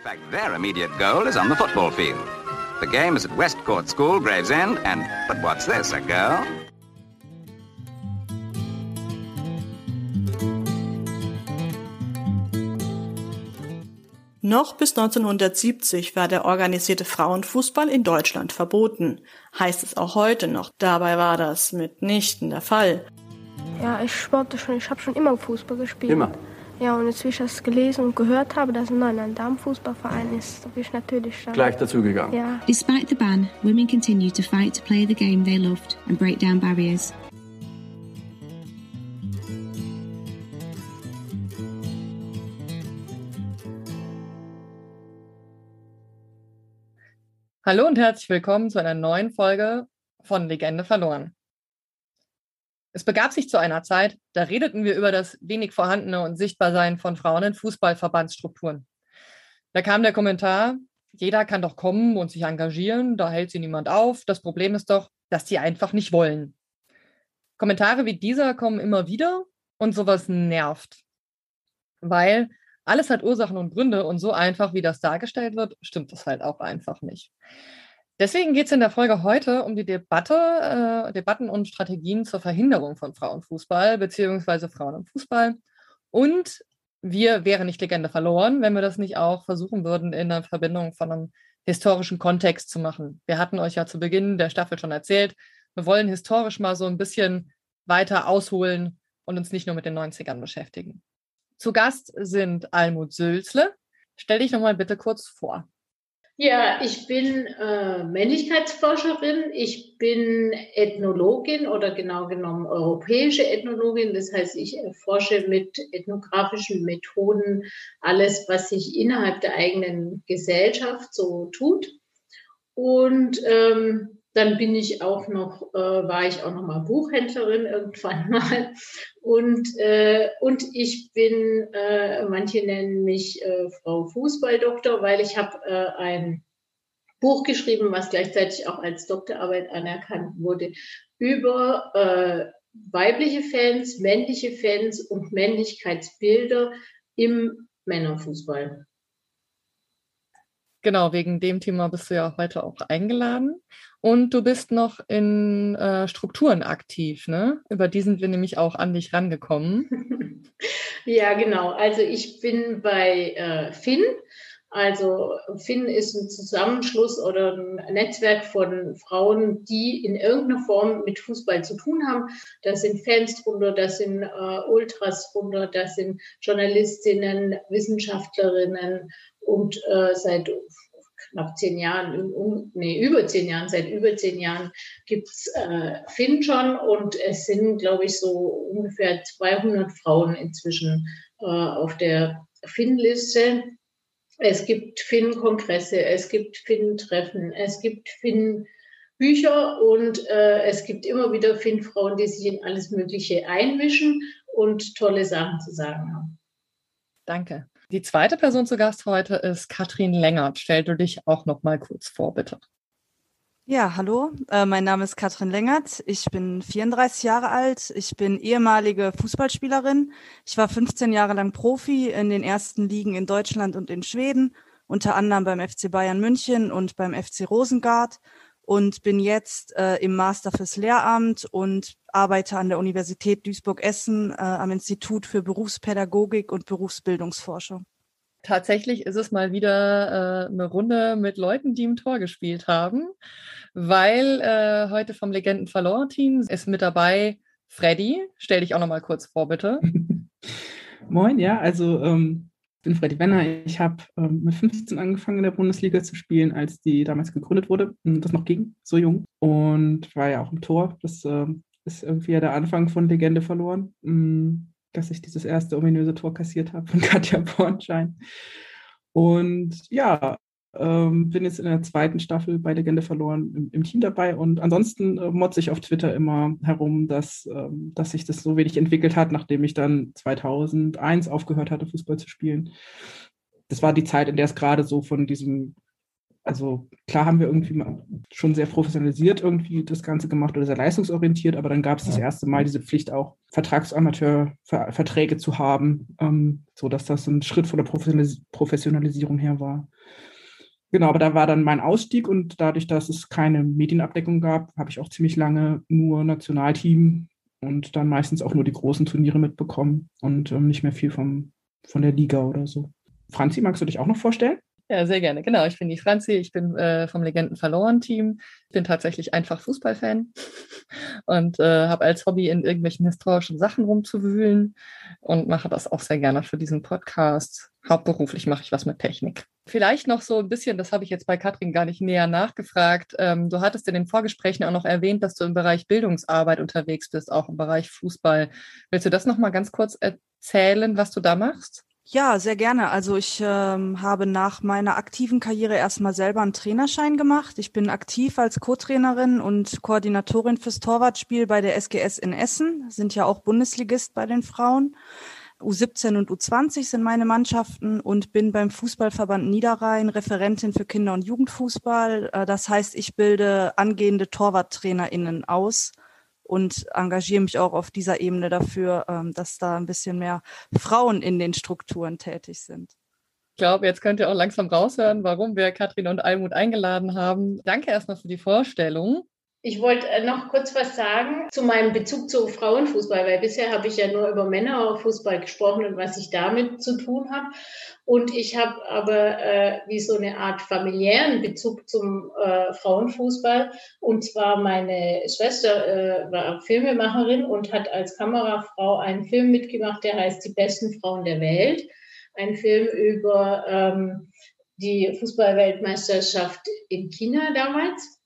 In fact, their immediate goal is on the football field. The game is at Westcourt School, Gravesend, and but what's this, a girl? Noch bis 1970 war der organisierte Frauenfußball in Deutschland verboten. Heißt es auch heute noch. Dabei war das mitnichten der Fall. Ja, ich sporte schon, ich habe schon immer Fußball gespielt. Immer? Ja, und jetzt, wie ich das gelesen und gehört habe, dass ein neuer Damenfußballverein ist, da bin ich natürlich dann... Gleich dazugegangen? Ja. Despite the ban, women continued to fight to play the game they loved and break down barriers. Hallo und herzlich willkommen zu einer neuen Folge von Legende verloren. Es begab sich zu einer Zeit, da redeten wir über das wenig vorhandene und Sichtbarsein von Frauen in Fußballverbandsstrukturen. Da kam der Kommentar, jeder kann doch kommen und sich engagieren, da hält sie niemand auf. Das Problem ist doch, dass die einfach nicht wollen. Kommentare wie dieser kommen immer wieder und sowas nervt. Weil alles hat Ursachen und Gründe und so einfach, wie das dargestellt wird, stimmt das halt auch einfach nicht. Deswegen geht es in der Folge heute um die Debatte, äh, Debatten und Strategien zur Verhinderung von Frauenfußball beziehungsweise Frauen im Fußball. Und wir wären nicht Legende verloren, wenn wir das nicht auch versuchen würden, in der Verbindung von einem historischen Kontext zu machen. Wir hatten euch ja zu Beginn der Staffel schon erzählt, wir wollen historisch mal so ein bisschen weiter ausholen und uns nicht nur mit den 90ern beschäftigen. Zu Gast sind Almut Sülzle. Stell dich nochmal bitte kurz vor. Ja, ich bin äh, Männlichkeitsforscherin, ich bin Ethnologin oder genau genommen europäische Ethnologin. Das heißt, ich erforsche mit ethnografischen Methoden alles, was sich innerhalb der eigenen Gesellschaft so tut. Und ähm, dann bin ich auch noch, äh, war ich auch noch mal Buchhändlerin irgendwann mal. Und, äh, und ich bin, äh, manche nennen mich äh, Frau Fußballdoktor, weil ich habe äh, ein Buch geschrieben, was gleichzeitig auch als Doktorarbeit anerkannt wurde, über äh, weibliche Fans, männliche Fans und Männlichkeitsbilder im Männerfußball. Genau, wegen dem Thema bist du ja heute auch eingeladen. Und du bist noch in äh, Strukturen aktiv, ne? Über die sind wir nämlich auch an dich rangekommen. ja, genau. Also ich bin bei äh, Finn. Also Finn ist ein Zusammenschluss oder ein Netzwerk von Frauen, die in irgendeiner Form mit Fußball zu tun haben. Da sind Fans drunter, da sind äh, Ultras drunter, da sind Journalistinnen, Wissenschaftlerinnen und äh, seit knapp zehn Jahren, um, nee, über zehn Jahren, seit über zehn Jahren gibt's äh, Finn schon und es sind, glaube ich, so ungefähr 200 Frauen inzwischen äh, auf der Finn-Liste. Es gibt Finn-Kongresse, es gibt Finn-Treffen, es gibt Finn-Bücher und äh, es gibt immer wieder Finn-Frauen, die sich in alles Mögliche einmischen und tolle Sachen zu sagen haben. Danke. Die zweite Person zu Gast heute ist Katrin Längert. Stell du dich auch noch mal kurz vor, bitte. Ja, hallo, äh, mein Name ist Katrin Längert. Ich bin 34 Jahre alt. Ich bin ehemalige Fußballspielerin. Ich war 15 Jahre lang Profi in den ersten Ligen in Deutschland und in Schweden, unter anderem beim FC Bayern München und beim FC Rosengard und bin jetzt äh, im Master fürs Lehramt und arbeite an der Universität Duisburg-Essen äh, am Institut für Berufspädagogik und Berufsbildungsforschung. Tatsächlich ist es mal wieder äh, eine Runde mit Leuten, die im Tor gespielt haben, weil äh, heute vom Legenden verloren Team ist mit dabei Freddy. Stell dich auch noch mal kurz vor, bitte. Moin, ja, also ähm, bin Freddy Benner. Ich habe ähm, mit 15 angefangen in der Bundesliga zu spielen, als die damals gegründet wurde. Und das noch ging, so jung. Und war ja auch im Tor. Das äh, ist irgendwie ja der Anfang von Legende verloren, mh, mm, dass ich dieses erste ominöse Tor kassiert habe von Katja Bornschein. Und ja, ähm, bin jetzt in der zweiten Staffel bei Legende verloren im, im Team dabei und ansonsten äh, motze ich auf Twitter immer herum, dass, ähm, dass sich das so wenig entwickelt hat, nachdem ich dann 2001 aufgehört hatte, Fußball zu spielen. Das war die Zeit, in der es gerade so von diesem also klar haben wir irgendwie schon sehr professionalisiert irgendwie das Ganze gemacht oder sehr leistungsorientiert, aber dann gab es das erste Mal diese Pflicht auch, Vertragsamateurverträge zu haben, ähm, so dass das ein Schritt von der Professionalis Professionalisierung her war. Genau, aber da war dann mein Ausstieg und dadurch, dass es keine Medienabdeckung gab, habe ich auch ziemlich lange nur Nationalteam und dann meistens auch nur die großen Turniere mitbekommen und ähm, nicht mehr viel vom, von der Liga oder so. Franzi, magst du dich auch noch vorstellen? Ja, sehr gerne. Genau, ich bin die Franzi, ich bin äh, vom Legenden verloren Team. Ich bin tatsächlich einfach Fußballfan und äh, habe als Hobby in irgendwelchen historischen Sachen rumzuwühlen und mache das auch sehr gerne für diesen Podcast. Hauptberuflich mache ich was mit Technik. Vielleicht noch so ein bisschen, das habe ich jetzt bei Katrin gar nicht näher nachgefragt. Ähm, du hattest in den Vorgesprächen auch noch erwähnt, dass du im Bereich Bildungsarbeit unterwegs bist, auch im Bereich Fußball. Willst du das noch mal ganz kurz erzählen, was du da machst? Ja, sehr gerne. Also ich ähm, habe nach meiner aktiven Karriere erstmal selber einen Trainerschein gemacht. Ich bin aktiv als Co-Trainerin und Koordinatorin fürs Torwartspiel bei der SGS in Essen, sind ja auch Bundesligist bei den Frauen. U17 und U20 sind meine Mannschaften und bin beim Fußballverband Niederrhein Referentin für Kinder- und Jugendfußball. Äh, das heißt, ich bilde angehende TorwarttrainerInnen aus und engagiere mich auch auf dieser Ebene dafür, ähm, dass da ein bisschen mehr Frauen in den Strukturen tätig sind. Ich glaube, jetzt könnt ihr auch langsam raushören, warum wir Katrin und Almut eingeladen haben. Danke erstmal für die Vorstellung. Ich wollte äh, noch kurz was sagen zu meinem Bezug zu Frauenfußball, weil bisher habe ich ja nur über Männerfußball gesprochen und was ich damit zu tun habe. Und ich habe aber äh, wie so eine Art familiären Bezug zum äh, Frauenfußball. Und zwar meine Schwester äh, war Filmemacherin und hat als Kamerafrau einen Film mitgemacht, der heißt Die besten Frauen der Welt. Ein Film über ähm, die Fußballweltmeisterschaft in China damals.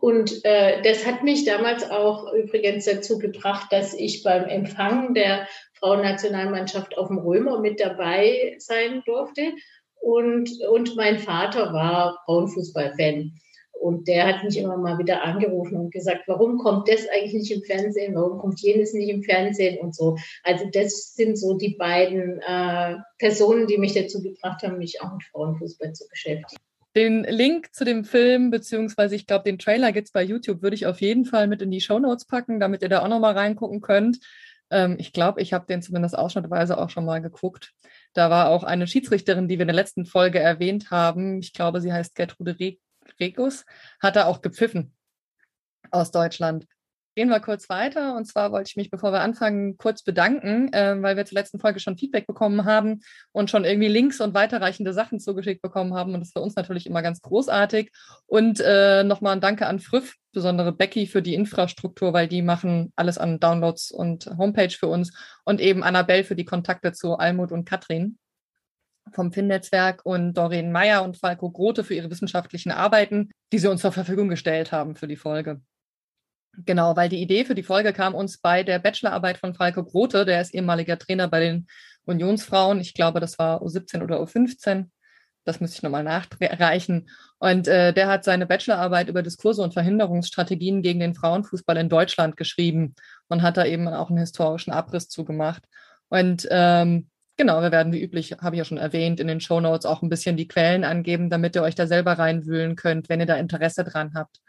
Und äh, das hat mich damals auch übrigens dazu gebracht, dass ich beim Empfang der Frauennationalmannschaft auf dem Römer mit dabei sein durfte. Und, und mein Vater war Frauenfußballfan. Und der hat mich immer mal wieder angerufen und gesagt, warum kommt das eigentlich nicht im Fernsehen, warum kommt jenes nicht im Fernsehen und so. Also das sind so die beiden äh, Personen, die mich dazu gebracht haben, mich auch mit Frauenfußball zu beschäftigen. Den Link zu dem Film, beziehungsweise ich glaube, den Trailer gibt es bei YouTube, würde ich auf jeden Fall mit in die Show Notes packen, damit ihr da auch nochmal reingucken könnt. Ähm, ich glaube, ich habe den zumindest ausschnittweise auch schon mal geguckt. Da war auch eine Schiedsrichterin, die wir in der letzten Folge erwähnt haben. Ich glaube, sie heißt Gertrude Regus, hat da auch gepfiffen aus Deutschland. Gehen wir kurz weiter. Und zwar wollte ich mich, bevor wir anfangen, kurz bedanken, äh, weil wir zur letzten Folge schon Feedback bekommen haben und schon irgendwie Links und weiterreichende Sachen zugeschickt bekommen haben. Und das ist für uns natürlich immer ganz großartig. Und äh, nochmal ein Danke an Früff, besondere Becky für die Infrastruktur, weil die machen alles an Downloads und Homepage für uns. Und eben Annabelle für die Kontakte zu Almut und Katrin vom FIN-Netzwerk und Doreen Meyer und Falco Grote für ihre wissenschaftlichen Arbeiten, die sie uns zur Verfügung gestellt haben für die Folge. Genau, weil die Idee für die Folge kam uns bei der Bachelorarbeit von Falco Grote, der ist ehemaliger Trainer bei den Unionsfrauen. Ich glaube, das war U17 oder U15. Das müsste ich nochmal nachreichen. Und äh, der hat seine Bachelorarbeit über Diskurse und Verhinderungsstrategien gegen den Frauenfußball in Deutschland geschrieben und hat da eben auch einen historischen Abriss zugemacht. Und ähm, genau, wir werden wie üblich, habe ich ja schon erwähnt, in den Show Notes auch ein bisschen die Quellen angeben, damit ihr euch da selber reinwühlen könnt, wenn ihr da Interesse dran habt.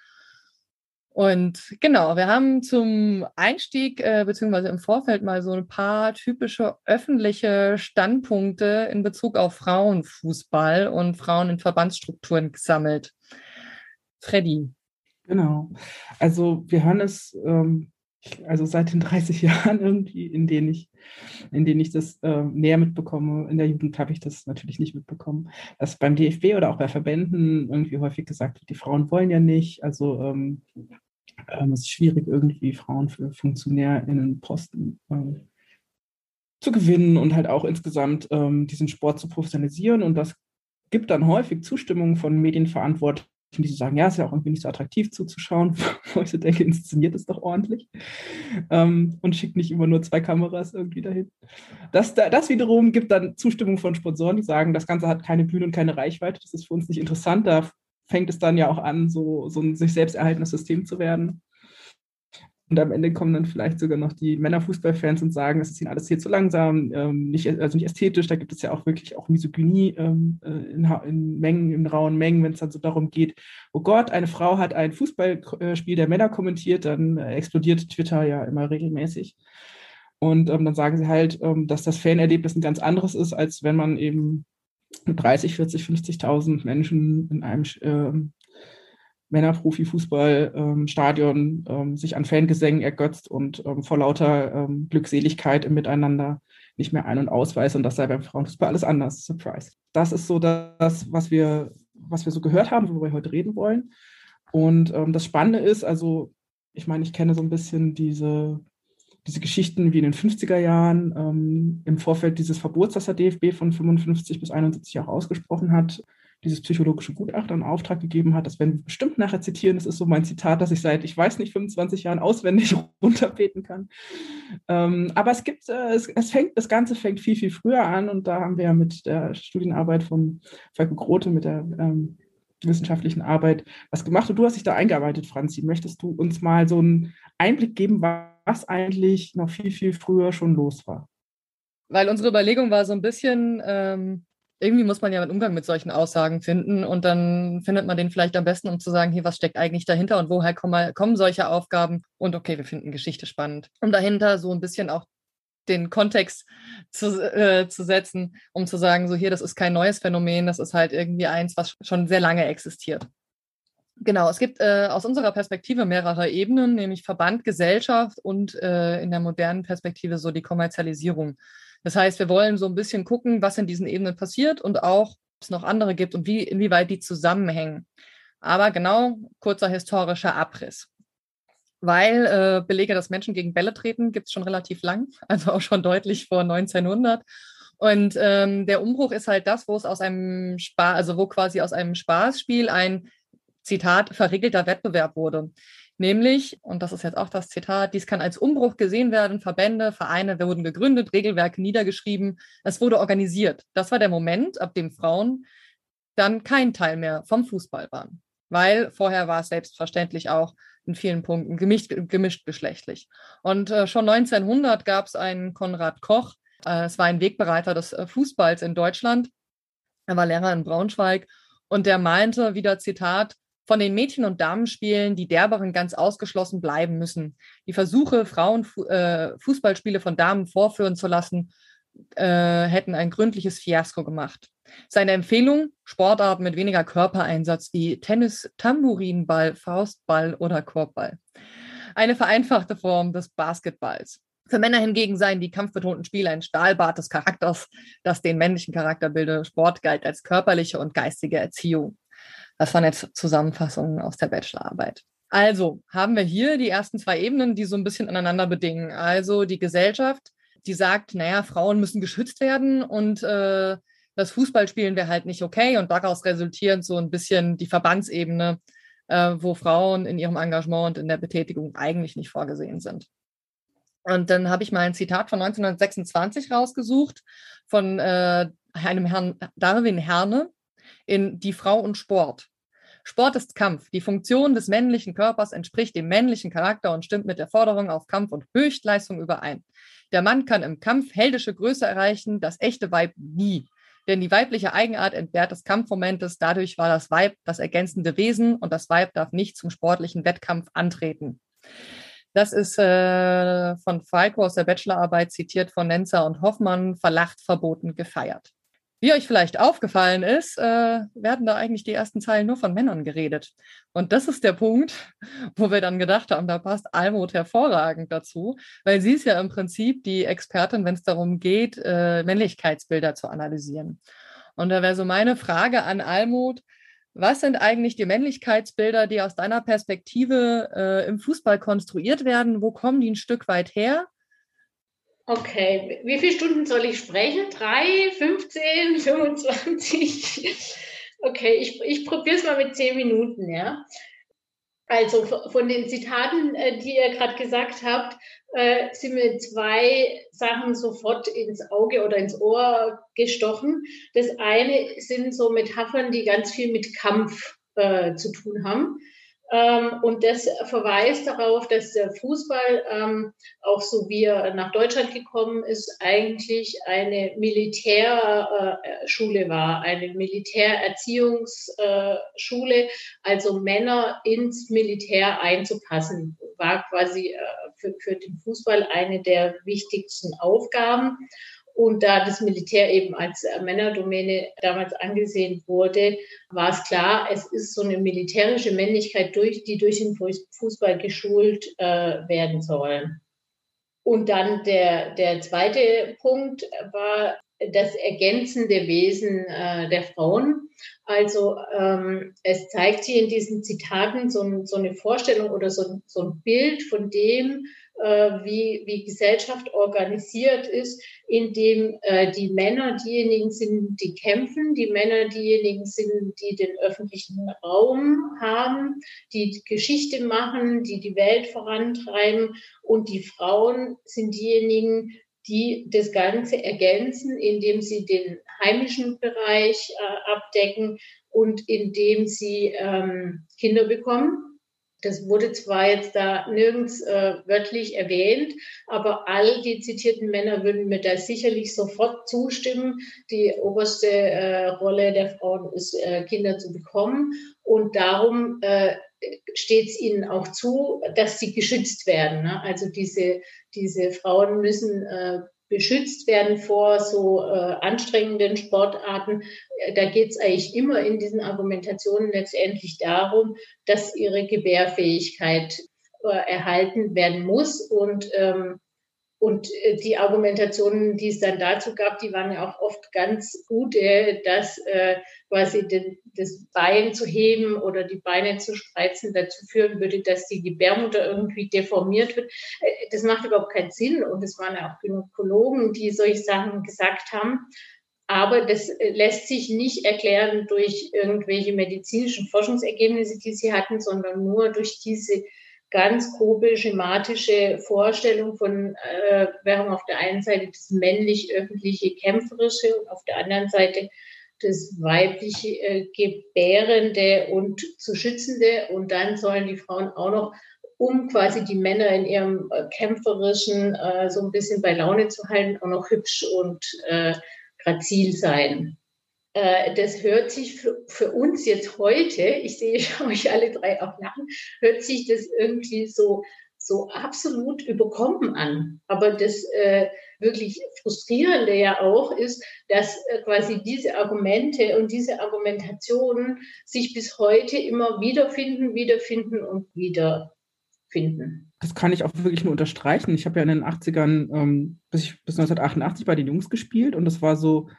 Und genau, wir haben zum Einstieg äh, beziehungsweise im Vorfeld mal so ein paar typische öffentliche Standpunkte in Bezug auf Frauenfußball und Frauen in Verbandsstrukturen gesammelt. Freddy. Genau. Also wir hören es ähm, also seit den 30 Jahren irgendwie, in denen ich, in denen ich das äh, näher mitbekomme. In der Jugend habe ich das natürlich nicht mitbekommen. Dass beim DFB oder auch bei Verbänden irgendwie häufig gesagt wird, die Frauen wollen ja nicht. Also ähm, ähm, es ist schwierig, irgendwie Frauen für FunktionärInnenposten ähm, zu gewinnen und halt auch insgesamt ähm, diesen Sport zu professionalisieren. Und das gibt dann häufig Zustimmung von Medienverantwortlichen, die sagen, ja, ist ja auch irgendwie nicht so attraktiv zuzuschauen, wo ich so denke, inszeniert es doch ordentlich ähm, und schickt nicht immer nur zwei Kameras irgendwie dahin. Das, das wiederum gibt dann Zustimmung von Sponsoren, die sagen, das Ganze hat keine Bühne und keine Reichweite, das ist für uns nicht interessant, da fängt es dann ja auch an, so, so ein sich selbst erhaltenes System zu werden. Und am Ende kommen dann vielleicht sogar noch die Männerfußballfans und sagen, es ist ihnen alles hier zu langsam, ähm, nicht, also nicht ästhetisch. Da gibt es ja auch wirklich auch Misogynie ähm, äh, in, in, Mengen, in rauen Mengen, wenn es dann so darum geht, oh Gott, eine Frau hat ein Fußballspiel der Männer kommentiert, dann äh, explodiert Twitter ja immer regelmäßig. Und ähm, dann sagen sie halt, ähm, dass das Fanerlebnis ein ganz anderes ist, als wenn man eben 30, 40, 50.000 Menschen in einem ähm, Männerprofifußballstadion ähm, sich an Fangesängen ergötzt und ähm, vor lauter ähm, Glückseligkeit im Miteinander nicht mehr ein- und ausweist und das sei beim Frauenfußball alles anders. Surprise. Das ist so das, was wir, was wir so gehört haben, worüber wir heute reden wollen. Und ähm, das Spannende ist, also ich meine, ich kenne so ein bisschen diese, diese Geschichten wie in den 50er Jahren ähm, im Vorfeld dieses Verbots, das der DFB von 55 bis 71 auch ausgesprochen hat, dieses psychologische Gutachten in Auftrag gegeben hat. Das werden wir bestimmt nachher zitieren. Das ist so mein Zitat, das ich seit, ich weiß nicht, 25 Jahren auswendig runterbeten kann. Ähm, aber es gibt, äh, es, es, fängt, das Ganze fängt viel, viel früher an und da haben wir ja mit der Studienarbeit von Falco Grote, mit der ähm, wissenschaftlichen Arbeit was gemacht und du hast dich da eingearbeitet, Franzi. Möchtest du uns mal so einen Einblick geben, was eigentlich noch viel, viel früher schon los war? Weil unsere Überlegung war so ein bisschen, ähm, irgendwie muss man ja einen Umgang mit solchen Aussagen finden und dann findet man den vielleicht am besten, um zu sagen, hier, was steckt eigentlich dahinter und woher kommen, kommen solche Aufgaben? Und okay, wir finden Geschichte spannend. Um dahinter so ein bisschen auch den Kontext zu, äh, zu setzen, um zu sagen, so hier, das ist kein neues Phänomen, das ist halt irgendwie eins, was schon sehr lange existiert. Genau, es gibt äh, aus unserer Perspektive mehrere Ebenen, nämlich Verband, Gesellschaft und äh, in der modernen Perspektive so die Kommerzialisierung das heißt, wir wollen so ein bisschen gucken, was in diesen Ebenen passiert und auch, ob es noch andere gibt und wie, inwieweit die zusammenhängen. Aber genau, kurzer historischer Abriss. Weil äh, Belege, dass Menschen gegen Bälle treten, gibt es schon relativ lang, also auch schon deutlich vor 1900. Und ähm, der Umbruch ist halt das, wo es aus einem Spaß, also wo quasi aus einem Spaßspiel ein Zitat verregelter Wettbewerb wurde. Nämlich, und das ist jetzt auch das Zitat, dies kann als Umbruch gesehen werden, Verbände, Vereine wurden gegründet, Regelwerke niedergeschrieben, es wurde organisiert. Das war der Moment, ab dem Frauen dann kein Teil mehr vom Fußball waren. Weil vorher war es selbstverständlich auch in vielen Punkten gemischt, gemischt geschlechtlich. Und äh, schon 1900 gab es einen Konrad Koch, äh, es war ein Wegbereiter des äh, Fußballs in Deutschland. Er war Lehrer in Braunschweig und der meinte wieder Zitat, von den Mädchen- und Damenspielen die Derberen ganz ausgeschlossen bleiben müssen. Die Versuche, Frauen äh, Fußballspiele von Damen vorführen zu lassen, äh, hätten ein gründliches Fiasko gemacht. Seine Empfehlung, Sportarten mit weniger Körpereinsatz wie Tennis, Tambourinball, Faustball oder Korbball. Eine vereinfachte Form des Basketballs. Für Männer hingegen seien die kampfbetonten Spiele ein Stahlbad des Charakters, das den männlichen Charakter bilde. Sport galt als körperliche und geistige Erziehung. Das waren jetzt Zusammenfassungen aus der Bachelorarbeit. Also haben wir hier die ersten zwei Ebenen, die so ein bisschen aneinander bedingen. Also die Gesellschaft, die sagt, naja, Frauen müssen geschützt werden und äh, das Fußballspielen wäre halt nicht okay. Und daraus resultiert so ein bisschen die Verbandsebene, äh, wo Frauen in ihrem Engagement und in der Betätigung eigentlich nicht vorgesehen sind. Und dann habe ich mal ein Zitat von 1926 rausgesucht von äh, einem Herrn Darwin Herne, in Die Frau und Sport. Sport ist Kampf. Die Funktion des männlichen Körpers entspricht dem männlichen Charakter und stimmt mit der Forderung auf Kampf und Höchstleistung überein. Der Mann kann im Kampf heldische Größe erreichen, das echte Weib nie. Denn die weibliche Eigenart entbehrt des Kampfmomentes. Dadurch war das Weib das ergänzende Wesen und das Weib darf nicht zum sportlichen Wettkampf antreten. Das ist äh, von Falco aus der Bachelorarbeit zitiert von Nenzer und Hoffmann, verlacht, verboten, gefeiert. Wie euch vielleicht aufgefallen ist, äh, werden da eigentlich die ersten Zeilen nur von Männern geredet. Und das ist der Punkt, wo wir dann gedacht haben, da passt Almut hervorragend dazu, weil sie ist ja im Prinzip die Expertin, wenn es darum geht, äh, Männlichkeitsbilder zu analysieren. Und da wäre so meine Frage an Almut, was sind eigentlich die Männlichkeitsbilder, die aus deiner Perspektive äh, im Fußball konstruiert werden? Wo kommen die ein Stück weit her? Okay, wie viele Stunden soll ich sprechen? Drei, 15, 25? Okay, ich, ich probiere es mal mit zehn Minuten, ja. Also von den Zitaten, äh, die ihr gerade gesagt habt, äh, sind mir zwei Sachen sofort ins Auge oder ins Ohr gestochen. Das eine sind so Metaphern, die ganz viel mit Kampf äh, zu tun haben. Ähm, und das verweist darauf, dass der Fußball, ähm, auch so wie er nach Deutschland gekommen ist, eigentlich eine Militärschule war, eine Militärerziehungsschule, also Männer ins Militär einzupassen, war quasi äh, für, für den Fußball eine der wichtigsten Aufgaben. Und da das Militär eben als äh, Männerdomäne damals angesehen wurde, war es klar, es ist so eine militärische Männlichkeit, durch, die durch den Fußball geschult äh, werden soll. Und dann der, der zweite Punkt war das ergänzende Wesen äh, der Frauen. Also ähm, es zeigt sich in diesen Zitaten so, so eine Vorstellung oder so, so ein Bild von dem, wie, wie Gesellschaft organisiert ist, in dem äh, die Männer diejenigen sind, die kämpfen, die Männer diejenigen sind, die den öffentlichen Raum haben, die Geschichte machen, die die Welt vorantreiben und die Frauen sind diejenigen, die das Ganze ergänzen, indem sie den heimischen Bereich äh, abdecken und indem sie ähm, Kinder bekommen. Das wurde zwar jetzt da nirgends äh, wörtlich erwähnt, aber all die zitierten Männer würden mir da sicherlich sofort zustimmen. Die oberste äh, Rolle der Frauen ist, äh, Kinder zu bekommen. Und darum äh, steht es ihnen auch zu, dass sie geschützt werden. Ne? Also diese, diese Frauen müssen äh, beschützt werden vor so äh, anstrengenden Sportarten. Äh, da geht es eigentlich immer in diesen Argumentationen letztendlich darum, dass ihre Gebärfähigkeit äh, erhalten werden muss und ähm, und äh, die Argumentationen, die es dann dazu gab, die waren ja auch oft ganz gut, äh, dass äh, quasi das Bein zu heben oder die Beine zu spreizen dazu führen würde, dass die Gebärmutter irgendwie deformiert wird. Das macht überhaupt keinen Sinn. Und es waren ja auch Gynäkologen, die solche Sachen gesagt haben. Aber das lässt sich nicht erklären durch irgendwelche medizinischen Forschungsergebnisse, die sie hatten, sondern nur durch diese ganz grobe schematische Vorstellung von, äh, wir haben auf der einen Seite das männlich-öffentliche Kämpferische und auf der anderen Seite das weibliche äh, Gebärende und zu Schützende. Und dann sollen die Frauen auch noch, um quasi die Männer in ihrem äh, kämpferischen äh, so ein bisschen bei Laune zu halten, auch noch hübsch und äh, grazil sein. Äh, das hört sich für, für, uns jetzt heute, ich sehe euch alle drei auch lachen, hört sich das irgendwie so, so absolut überkommen an. Aber das äh, wirklich Frustrierende ja auch ist, dass äh, quasi diese Argumente und diese Argumentationen sich bis heute immer wiederfinden, wiederfinden und wiederfinden. Das kann ich auch wirklich nur unterstreichen. Ich habe ja in den 80ern ähm, bis, bis 1988 bei den Jungs gespielt und das war so,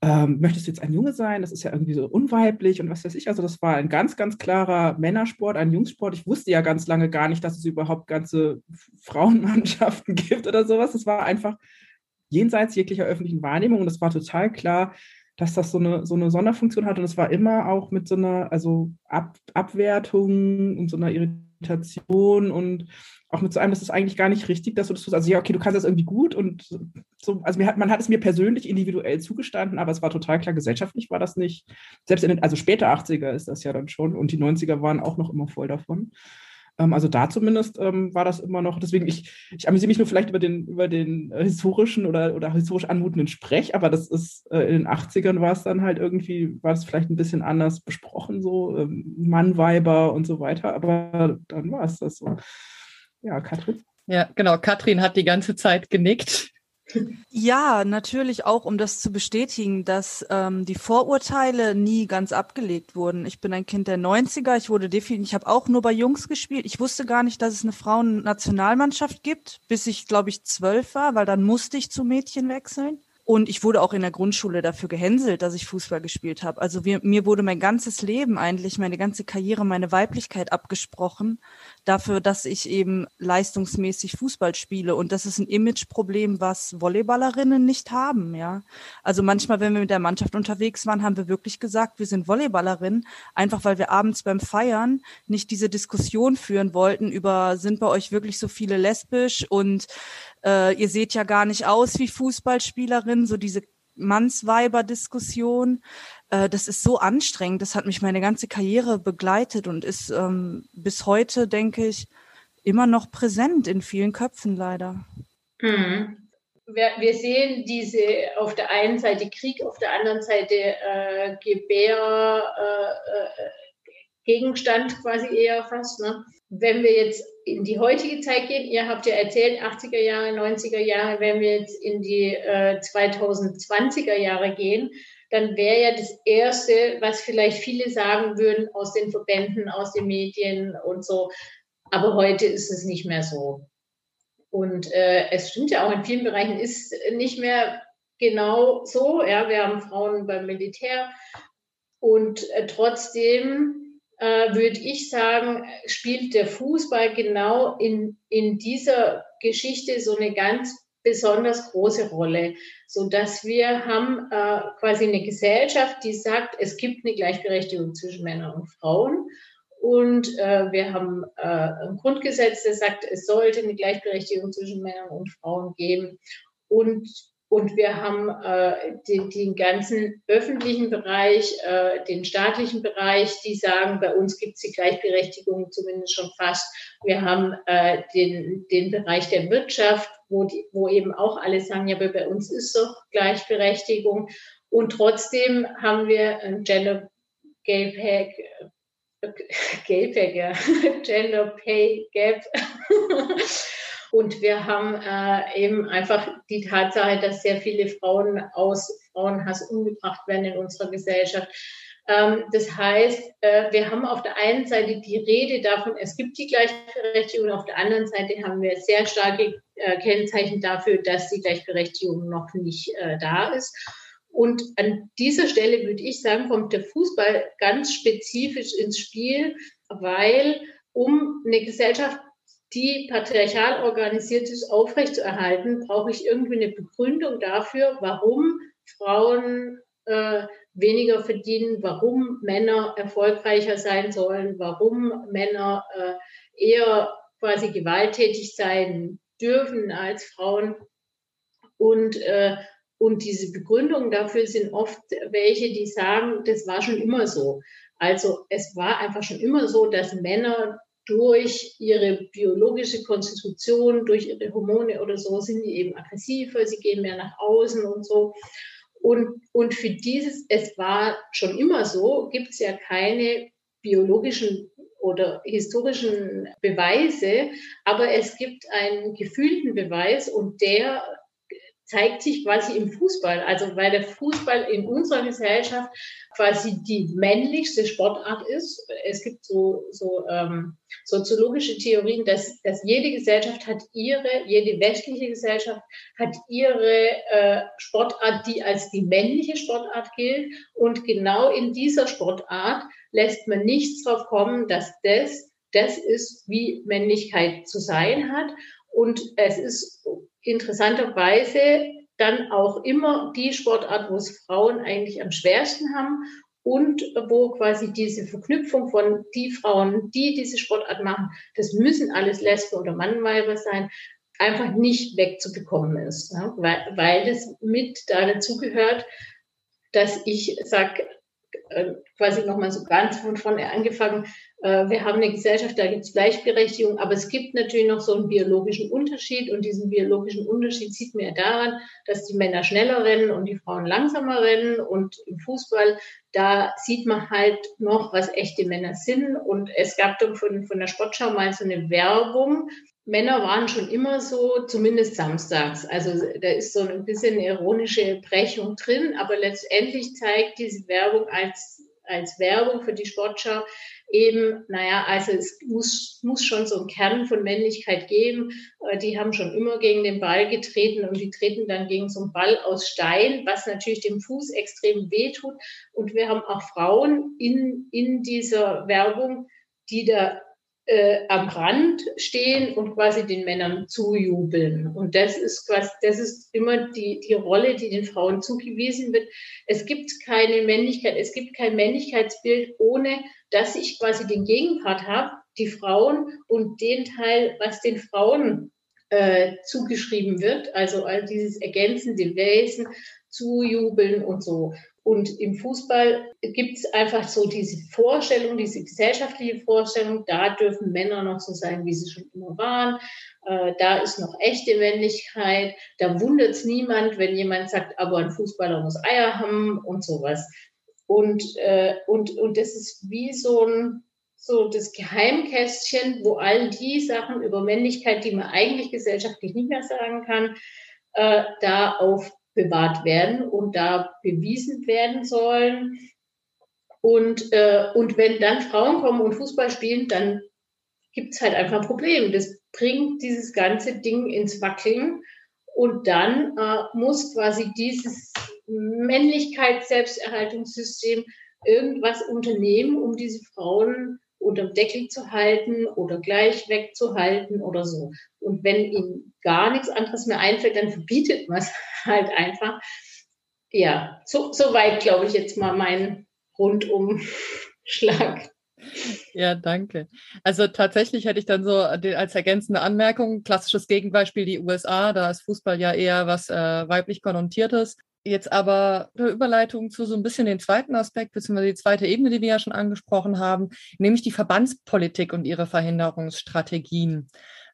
ähm, möchtest du jetzt ein Junge sein? Das ist ja irgendwie so unweiblich und was weiß ich. Also das war ein ganz, ganz klarer Männersport, ein Jungssport. Ich wusste ja ganz lange gar nicht, dass es überhaupt ganze Frauenmannschaften gibt oder sowas. Es war einfach jenseits jeglicher öffentlichen Wahrnehmung und es war total klar, dass das so eine, so eine Sonderfunktion hat und es war immer auch mit so einer also Ab Abwertung und so einer Irritation und auch mit so einem, das ist eigentlich gar nicht richtig, dass du das tust. Also ja, okay, du kannst das irgendwie gut und so, also hat, man hat es mir persönlich individuell zugestanden, aber es war total klar, gesellschaftlich war das nicht. Selbst in den, also später 80er ist das ja dann schon und die 90er waren auch noch immer voll davon. Ähm, also da zumindest ähm, war das immer noch, deswegen, ich, ich amüsiere mich nur vielleicht über den, über den äh, historischen oder, oder historisch anmutenden Sprech, aber das ist, äh, in den 80ern war es dann halt irgendwie, war es vielleicht ein bisschen anders besprochen, so ähm, Mann, Weiber und so weiter, aber dann war es das so. Ja, Katrin. Ja, genau. Katrin hat die ganze Zeit genickt. Ja, natürlich auch, um das zu bestätigen, dass ähm, die Vorurteile nie ganz abgelegt wurden. Ich bin ein Kind der 90er, ich wurde definitiv, ich habe auch nur bei Jungs gespielt. Ich wusste gar nicht, dass es eine Frauennationalmannschaft gibt, bis ich, glaube ich, zwölf war, weil dann musste ich zu Mädchen wechseln. Und ich wurde auch in der Grundschule dafür gehänselt, dass ich Fußball gespielt habe. Also wir, mir wurde mein ganzes Leben eigentlich, meine ganze Karriere, meine Weiblichkeit abgesprochen dafür, dass ich eben leistungsmäßig Fußball spiele. Und das ist ein Imageproblem, was Volleyballerinnen nicht haben, ja. Also manchmal, wenn wir mit der Mannschaft unterwegs waren, haben wir wirklich gesagt, wir sind Volleyballerinnen, einfach weil wir abends beim Feiern nicht diese Diskussion führen wollten über, sind bei euch wirklich so viele lesbisch und äh, ihr seht ja gar nicht aus wie Fußballspielerin, so diese Mannsweiber-Diskussion, äh, das ist so anstrengend. Das hat mich meine ganze Karriere begleitet und ist ähm, bis heute, denke ich, immer noch präsent in vielen Köpfen leider. Mhm. Wir, wir, sehen diese auf der einen Seite Krieg, auf der anderen Seite äh, Gebär, äh, äh Gegenstand quasi eher fast. Ne? Wenn wir jetzt in die heutige Zeit gehen, ihr habt ja erzählt, 80er Jahre, 90er Jahre, wenn wir jetzt in die äh, 2020er Jahre gehen, dann wäre ja das Erste, was vielleicht viele sagen würden aus den Verbänden, aus den Medien und so. Aber heute ist es nicht mehr so. Und äh, es stimmt ja auch, in vielen Bereichen ist nicht mehr genau so. Ja, wir haben Frauen beim Militär. Und äh, trotzdem äh, würde ich sagen, spielt der Fußball genau in, in dieser Geschichte so eine ganz besonders große Rolle, so dass wir haben äh, quasi eine Gesellschaft, die sagt, es gibt eine Gleichberechtigung zwischen Männern und Frauen. Und äh, wir haben äh, ein Grundgesetz, das sagt, es sollte eine Gleichberechtigung zwischen Männern und Frauen geben. Und und wir haben äh, den, den ganzen öffentlichen Bereich, äh, den staatlichen Bereich, die sagen, bei uns gibt es die Gleichberechtigung zumindest schon fast. Wir haben äh, den, den Bereich der Wirtschaft, wo, die, wo eben auch alle sagen, ja, aber bei uns ist doch Gleichberechtigung. Und trotzdem haben wir ein Gender Gay Pay, Gay Pay, ja, Gender Pay Gap. Und wir haben äh, eben einfach die Tatsache, dass sehr viele Frauen aus Frauenhass umgebracht werden in unserer Gesellschaft. Ähm, das heißt, äh, wir haben auf der einen Seite die Rede davon, es gibt die Gleichberechtigung, auf der anderen Seite haben wir sehr starke äh, Kennzeichen dafür, dass die Gleichberechtigung noch nicht äh, da ist. Und an dieser Stelle würde ich sagen, kommt der Fußball ganz spezifisch ins Spiel, weil um eine Gesellschaft die patriarchal organisiert ist, aufrechtzuerhalten, brauche ich irgendwie eine Begründung dafür, warum Frauen äh, weniger verdienen, warum Männer erfolgreicher sein sollen, warum Männer äh, eher quasi gewalttätig sein dürfen als Frauen. Und, äh, und diese Begründungen dafür sind oft welche, die sagen, das war schon immer so. Also es war einfach schon immer so, dass Männer durch ihre biologische Konstitution, durch ihre Hormone oder so, sind die eben aggressiver, sie gehen mehr nach außen und so. Und, und für dieses, es war schon immer so, gibt es ja keine biologischen oder historischen Beweise, aber es gibt einen gefühlten Beweis und der zeigt sich quasi im Fußball. Also weil der Fußball in unserer Gesellschaft quasi die männlichste Sportart ist. Es gibt so, so ähm, soziologische Theorien, dass, dass jede Gesellschaft hat ihre, jede westliche Gesellschaft hat ihre äh, Sportart, die als die männliche Sportart gilt. Und genau in dieser Sportart lässt man nichts drauf kommen, dass das das ist, wie Männlichkeit zu sein hat. Und es ist interessanterweise dann auch immer die Sportart, wo es Frauen eigentlich am schwersten haben und wo quasi diese Verknüpfung von die Frauen, die diese Sportart machen, das müssen alles Lesben oder Mannweiber sein, einfach nicht wegzubekommen ist, ja? weil, weil das mit da dazugehört, dass ich sage, äh, quasi nochmal so ganz von vorne angefangen, wir haben eine Gesellschaft, da gibt es Gleichberechtigung, aber es gibt natürlich noch so einen biologischen Unterschied und diesen biologischen Unterschied sieht man ja daran, dass die Männer schneller rennen und die Frauen langsamer rennen und im Fußball, da sieht man halt noch, was echte Männer sind und es gab dann von, von der Sportschau mal so eine Werbung, Männer waren schon immer so, zumindest samstags. Also da ist so ein bisschen ironische Brechung drin, aber letztendlich zeigt diese Werbung als, als Werbung für die Sportschau eben, naja, also es muss, muss schon so einen Kern von Männlichkeit geben. Äh, die haben schon immer gegen den Ball getreten und die treten dann gegen so einen Ball aus Stein, was natürlich dem Fuß extrem wehtut. Und wir haben auch Frauen in, in dieser Werbung, die da äh, am Rand stehen und quasi den Männern zujubeln. Und das ist quasi, das ist immer die, die Rolle, die den Frauen zugewiesen wird. Es gibt keine Männlichkeit, es gibt kein Männlichkeitsbild, ohne dass ich quasi den Gegenpart habe, die Frauen und den Teil, was den Frauen äh, zugeschrieben wird, also all dieses ergänzende Wesen, zujubeln und so. Und im Fußball gibt es einfach so diese Vorstellung, diese gesellschaftliche Vorstellung, da dürfen Männer noch so sein, wie sie schon immer waren. Äh, da ist noch echte Männlichkeit. Da wundert es niemand, wenn jemand sagt, aber ein Fußballer muss Eier haben und sowas. Und, äh, und, und das ist wie so ein, so das Geheimkästchen, wo all die Sachen über Männlichkeit, die man eigentlich gesellschaftlich nicht mehr sagen kann, äh, da auf bewahrt werden und da bewiesen werden sollen. Und, äh, und wenn dann Frauen kommen und Fußball spielen, dann gibt es halt einfach ein Problem. Das bringt dieses ganze Ding ins Wackeln. Und dann äh, muss quasi dieses Männlichkeits-Selbsterhaltungssystem irgendwas unternehmen, um diese Frauen unterm Deckel zu halten oder gleich wegzuhalten oder so. Und wenn ihm gar nichts anderes mehr einfällt, dann verbietet man es halt einfach. Ja, so, so weit glaube ich jetzt mal mein Rundumschlag. Ja, danke. Also tatsächlich hätte ich dann so als ergänzende Anmerkung, klassisches Gegenbeispiel die USA, da ist Fußball ja eher was äh, weiblich konnotiertes. Jetzt aber eine Überleitung zu so ein bisschen den zweiten Aspekt, beziehungsweise die zweite Ebene, die wir ja schon angesprochen haben, nämlich die Verbandspolitik und ihre Verhinderungsstrategien.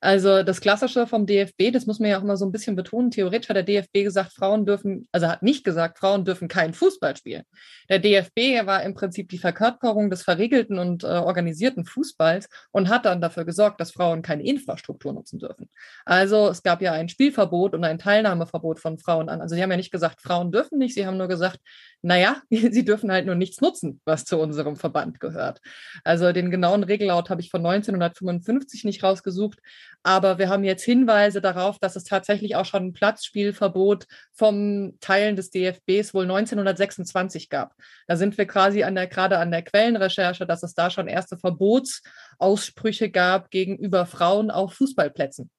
Also das Klassische vom DFB, das muss man ja auch immer so ein bisschen betonen. Theoretisch hat der DFB gesagt, Frauen dürfen, also hat nicht gesagt, Frauen dürfen keinen Fußball spielen. Der DFB war im Prinzip die Verkörperung des verriegelten und äh, organisierten Fußballs und hat dann dafür gesorgt, dass Frauen keine Infrastruktur nutzen dürfen. Also es gab ja ein Spielverbot und ein Teilnahmeverbot von Frauen an. Also sie haben ja nicht gesagt, Frauen dürfen nicht, sie haben nur gesagt, naja, sie dürfen halt nur nichts nutzen, was zu unserem Verband gehört. Also den genauen Regellaut habe ich von 1955 nicht rausgesucht, aber wir haben jetzt Hinweise darauf, dass es tatsächlich auch schon ein Platzspielverbot vom Teilen des DFBs wohl 1926 gab. Da sind wir quasi an der, gerade an der Quellenrecherche, dass es da schon erste Verbotsaussprüche gab gegenüber Frauen auf Fußballplätzen.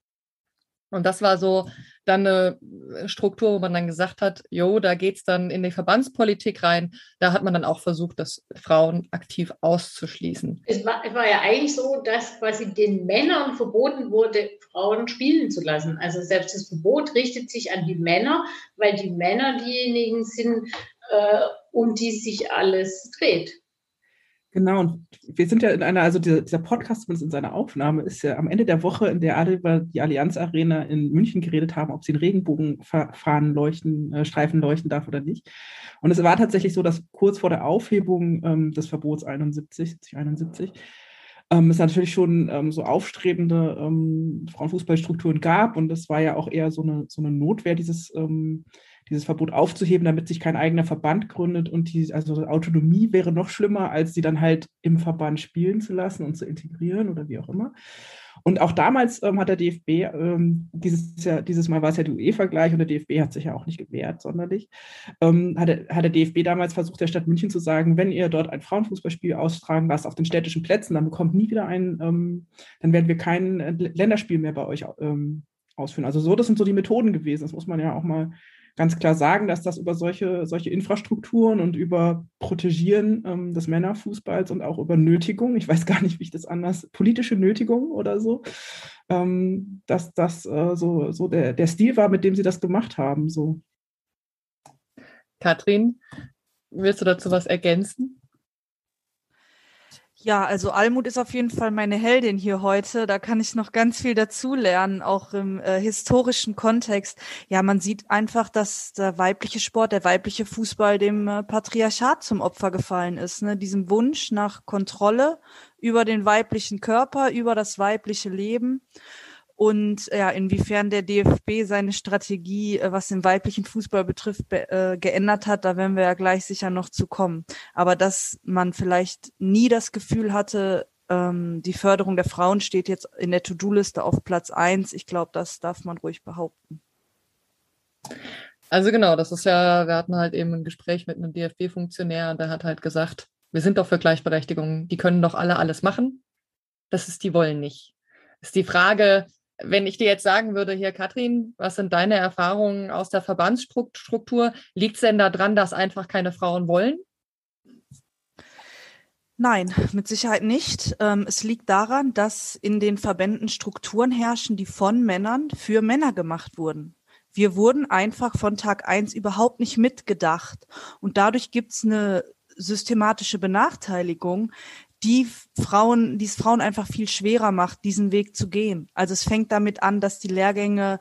Und das war so dann eine Struktur, wo man dann gesagt hat, jo, da geht es dann in die Verbandspolitik rein. Da hat man dann auch versucht, das Frauen aktiv auszuschließen. Es war, es war ja eigentlich so, dass quasi den Männern verboten wurde, Frauen spielen zu lassen. Also selbst das Verbot richtet sich an die Männer, weil die Männer diejenigen sind, äh, um die sich alles dreht. Genau, und wir sind ja in einer, also dieser, dieser Podcast zumindest in seiner Aufnahme ist ja am Ende der Woche, in der alle über die Allianz Arena in München geredet haben, ob sie einen Regenbogenfahren leuchten, äh, Streifen leuchten darf oder nicht. Und es war tatsächlich so, dass kurz vor der Aufhebung ähm, des Verbots 71, 71, ähm, es natürlich schon ähm, so aufstrebende ähm, Frauenfußballstrukturen gab und das war ja auch eher so eine, so eine Notwehr, dieses ähm, dieses Verbot aufzuheben, damit sich kein eigener Verband gründet und die, also Autonomie wäre noch schlimmer, als sie dann halt im Verband spielen zu lassen und zu integrieren oder wie auch immer. Und auch damals ähm, hat der DFB, ähm, dieses, Jahr, dieses Mal war es ja der UE-Vergleich und der DFB hat sich ja auch nicht gewehrt, sonderlich, ähm, hat, der, hat der DFB damals versucht, der Stadt München zu sagen, wenn ihr dort ein Frauenfußballspiel austragen lasst auf den städtischen Plätzen, dann bekommt nie wieder ein, ähm, dann werden wir kein Länderspiel mehr bei euch ähm, ausführen. Also so, das sind so die Methoden gewesen. Das muss man ja auch mal ganz klar sagen, dass das über solche, solche Infrastrukturen und über Protegieren ähm, des Männerfußballs und auch über Nötigung, ich weiß gar nicht, wie ich das anders, politische Nötigung oder so, ähm, dass das äh, so, so der, der Stil war, mit dem sie das gemacht haben. So. Katrin, willst du dazu was ergänzen? Ja, also Almut ist auf jeden Fall meine Heldin hier heute. Da kann ich noch ganz viel dazulernen, auch im äh, historischen Kontext. Ja, man sieht einfach, dass der weibliche Sport, der weibliche Fußball dem äh, Patriarchat zum Opfer gefallen ist. Ne? Diesem Wunsch nach Kontrolle über den weiblichen Körper, über das weibliche Leben und ja, inwiefern der DFB seine Strategie, äh, was den weiblichen Fußball betrifft, äh, geändert hat, da werden wir ja gleich sicher noch zu kommen. Aber dass man vielleicht nie das Gefühl hatte, ähm, die Förderung der Frauen steht jetzt in der To-Do-Liste auf Platz eins. Ich glaube, das darf man ruhig behaupten. Also genau, das ist ja, wir hatten halt eben ein Gespräch mit einem DFB-Funktionär und der hat halt gesagt, wir sind doch für Gleichberechtigung, die können doch alle alles machen. Das ist, die wollen nicht. Ist die Frage, wenn ich dir jetzt sagen würde, hier Katrin, was sind deine Erfahrungen aus der Verbandsstruktur? Liegt es denn daran, dass einfach keine Frauen wollen? Nein, mit Sicherheit nicht. Ähm, es liegt daran, dass in den Verbänden Strukturen herrschen, die von Männern für Männer gemacht wurden. Wir wurden einfach von Tag eins überhaupt nicht mitgedacht. Und dadurch gibt's eine systematische Benachteiligung, die Frauen, die es Frauen einfach viel schwerer macht, diesen Weg zu gehen. Also es fängt damit an, dass die Lehrgänge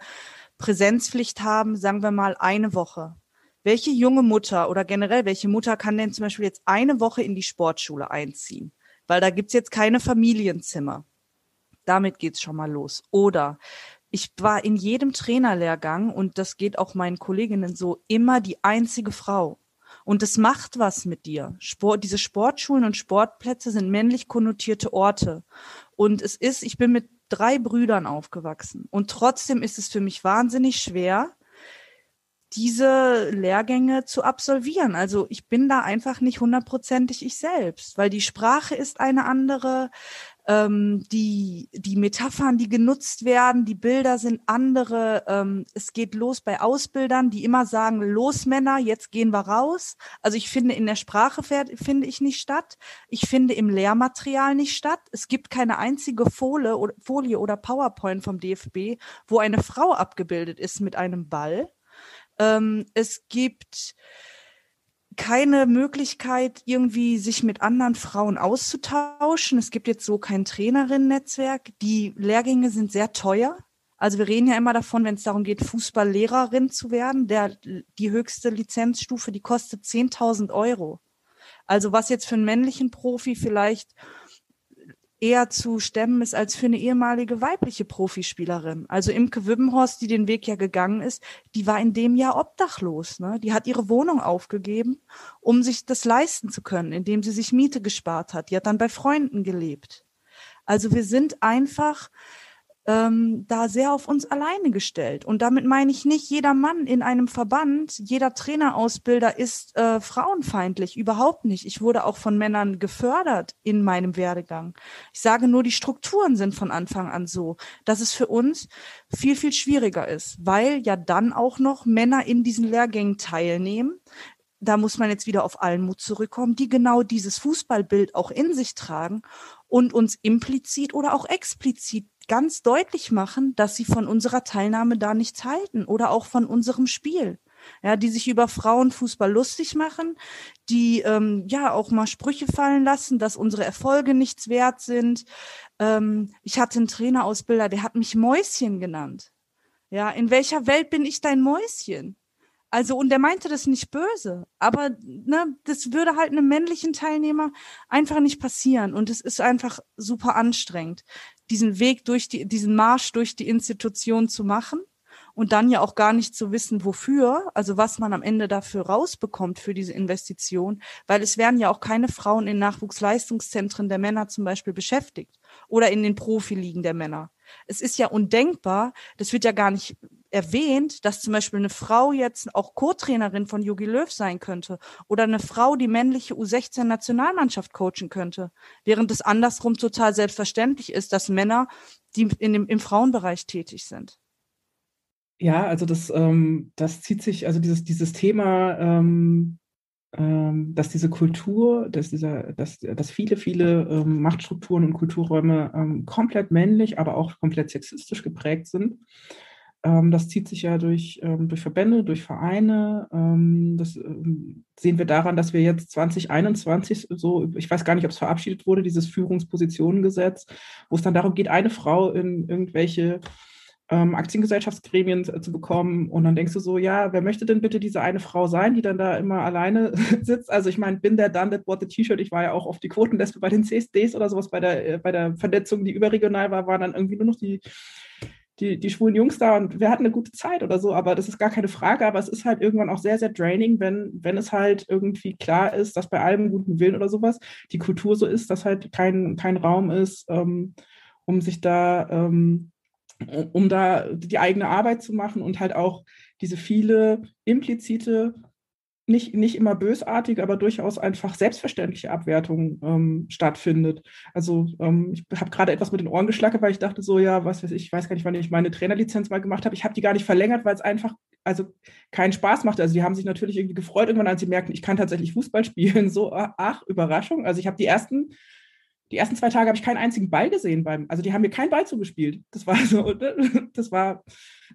Präsenzpflicht haben, sagen wir mal eine Woche. Welche junge Mutter oder generell welche Mutter kann denn zum Beispiel jetzt eine Woche in die Sportschule einziehen? Weil da gibt's jetzt keine Familienzimmer. Damit geht's schon mal los. Oder ich war in jedem Trainerlehrgang und das geht auch meinen Kolleginnen so immer die einzige Frau. Und es macht was mit dir. Sport, diese Sportschulen und Sportplätze sind männlich konnotierte Orte. Und es ist, ich bin mit drei Brüdern aufgewachsen. Und trotzdem ist es für mich wahnsinnig schwer, diese Lehrgänge zu absolvieren. Also ich bin da einfach nicht hundertprozentig ich selbst, weil die Sprache ist eine andere, ähm, die, die Metaphern, die genutzt werden, die Bilder sind andere. Ähm, es geht los bei Ausbildern, die immer sagen, los Männer, jetzt gehen wir raus. Also ich finde, in der Sprache finde ich nicht statt. Ich finde im Lehrmaterial nicht statt. Es gibt keine einzige Folie oder, Folie oder PowerPoint vom DFB, wo eine Frau abgebildet ist mit einem Ball. Ähm, es gibt keine Möglichkeit, irgendwie sich mit anderen Frauen auszutauschen. Es gibt jetzt so kein Trainerinnen-Netzwerk. Die Lehrgänge sind sehr teuer. Also wir reden ja immer davon, wenn es darum geht, Fußballlehrerin zu werden, der, die höchste Lizenzstufe, die kostet 10.000 Euro. Also was jetzt für einen männlichen Profi vielleicht eher zu stemmen ist als für eine ehemalige weibliche Profispielerin. Also Imke Wibbenhorst, die den Weg ja gegangen ist, die war in dem Jahr obdachlos. Ne? Die hat ihre Wohnung aufgegeben, um sich das leisten zu können, indem sie sich Miete gespart hat. Die hat dann bei Freunden gelebt. Also wir sind einfach ähm, da sehr auf uns alleine gestellt. Und damit meine ich nicht, jeder Mann in einem Verband, jeder Trainerausbilder ist äh, frauenfeindlich, überhaupt nicht. Ich wurde auch von Männern gefördert in meinem Werdegang. Ich sage nur, die Strukturen sind von Anfang an so, dass es für uns viel, viel schwieriger ist, weil ja dann auch noch Männer in diesen Lehrgängen teilnehmen, da muss man jetzt wieder auf Allenmut zurückkommen, die genau dieses Fußballbild auch in sich tragen und uns implizit oder auch explizit ganz deutlich machen, dass sie von unserer Teilnahme da nichts halten oder auch von unserem Spiel. Ja, die sich über Frauenfußball lustig machen, die ähm, ja auch mal Sprüche fallen lassen, dass unsere Erfolge nichts wert sind. Ähm, ich hatte einen Trainerausbilder, der hat mich Mäuschen genannt. Ja, in welcher Welt bin ich dein Mäuschen? Also, und der meinte das nicht böse, aber ne, das würde halt einem männlichen Teilnehmer einfach nicht passieren. Und es ist einfach super anstrengend, diesen Weg durch die, diesen Marsch durch die Institution zu machen und dann ja auch gar nicht zu wissen, wofür, also was man am Ende dafür rausbekommt für diese Investition, weil es werden ja auch keine Frauen in Nachwuchsleistungszentren der Männer zum Beispiel beschäftigt oder in den Profiligen der Männer. Es ist ja undenkbar, das wird ja gar nicht erwähnt, dass zum Beispiel eine Frau jetzt auch Co-Trainerin von Jogi Löw sein könnte oder eine Frau die männliche U16-Nationalmannschaft coachen könnte, während es andersrum total selbstverständlich ist, dass Männer, die in dem, im Frauenbereich tätig sind. Ja, also das, ähm, das zieht sich, also dieses, dieses Thema, ähm, ähm, dass diese Kultur, dass, dieser, dass, dass viele, viele ähm, Machtstrukturen und Kulturräume ähm, komplett männlich, aber auch komplett sexistisch geprägt sind. Ähm, das zieht sich ja durch, durch Verbände, durch Vereine. das sehen wir daran, dass wir jetzt 2021 so, ich weiß gar nicht, ob es verabschiedet wurde, dieses Führungspositionengesetz, wo es dann darum geht, eine Frau in irgendwelche ähm, Aktiengesellschaftsgremien zu bekommen. Und dann denkst du so, ja, wer möchte denn bitte diese eine Frau sein, die dann da immer alleine sitzt? Also ich meine, bin der done that bought the T-Shirt. Ich war ja auch auf die Quotenliste bei den CSDs oder sowas bei der, äh, bei der Vernetzung, die überregional war, waren dann irgendwie nur noch die, die, die schwulen Jungs da und wir hatten eine gute Zeit oder so, aber das ist gar keine Frage, aber es ist halt irgendwann auch sehr, sehr draining, wenn, wenn es halt irgendwie klar ist, dass bei allem guten Willen oder sowas die Kultur so ist, dass halt kein, kein Raum ist, ähm, um sich da ähm, um da die eigene Arbeit zu machen und halt auch diese viele implizite, nicht, nicht immer bösartige, aber durchaus einfach selbstverständliche Abwertung ähm, stattfindet. Also ähm, ich habe gerade etwas mit den Ohren geschlackert, weil ich dachte so, ja, was weiß ich, ich weiß gar nicht, wann ich meine Trainerlizenz mal gemacht habe. Ich habe die gar nicht verlängert, weil es einfach also keinen Spaß machte. Also die haben sich natürlich irgendwie gefreut, irgendwann als sie merken, ich kann tatsächlich Fußball spielen. So, ach, Überraschung. Also ich habe die ersten die ersten zwei Tage habe ich keinen einzigen Ball gesehen beim, also die haben mir keinen Ball zugespielt. Das war so, das war,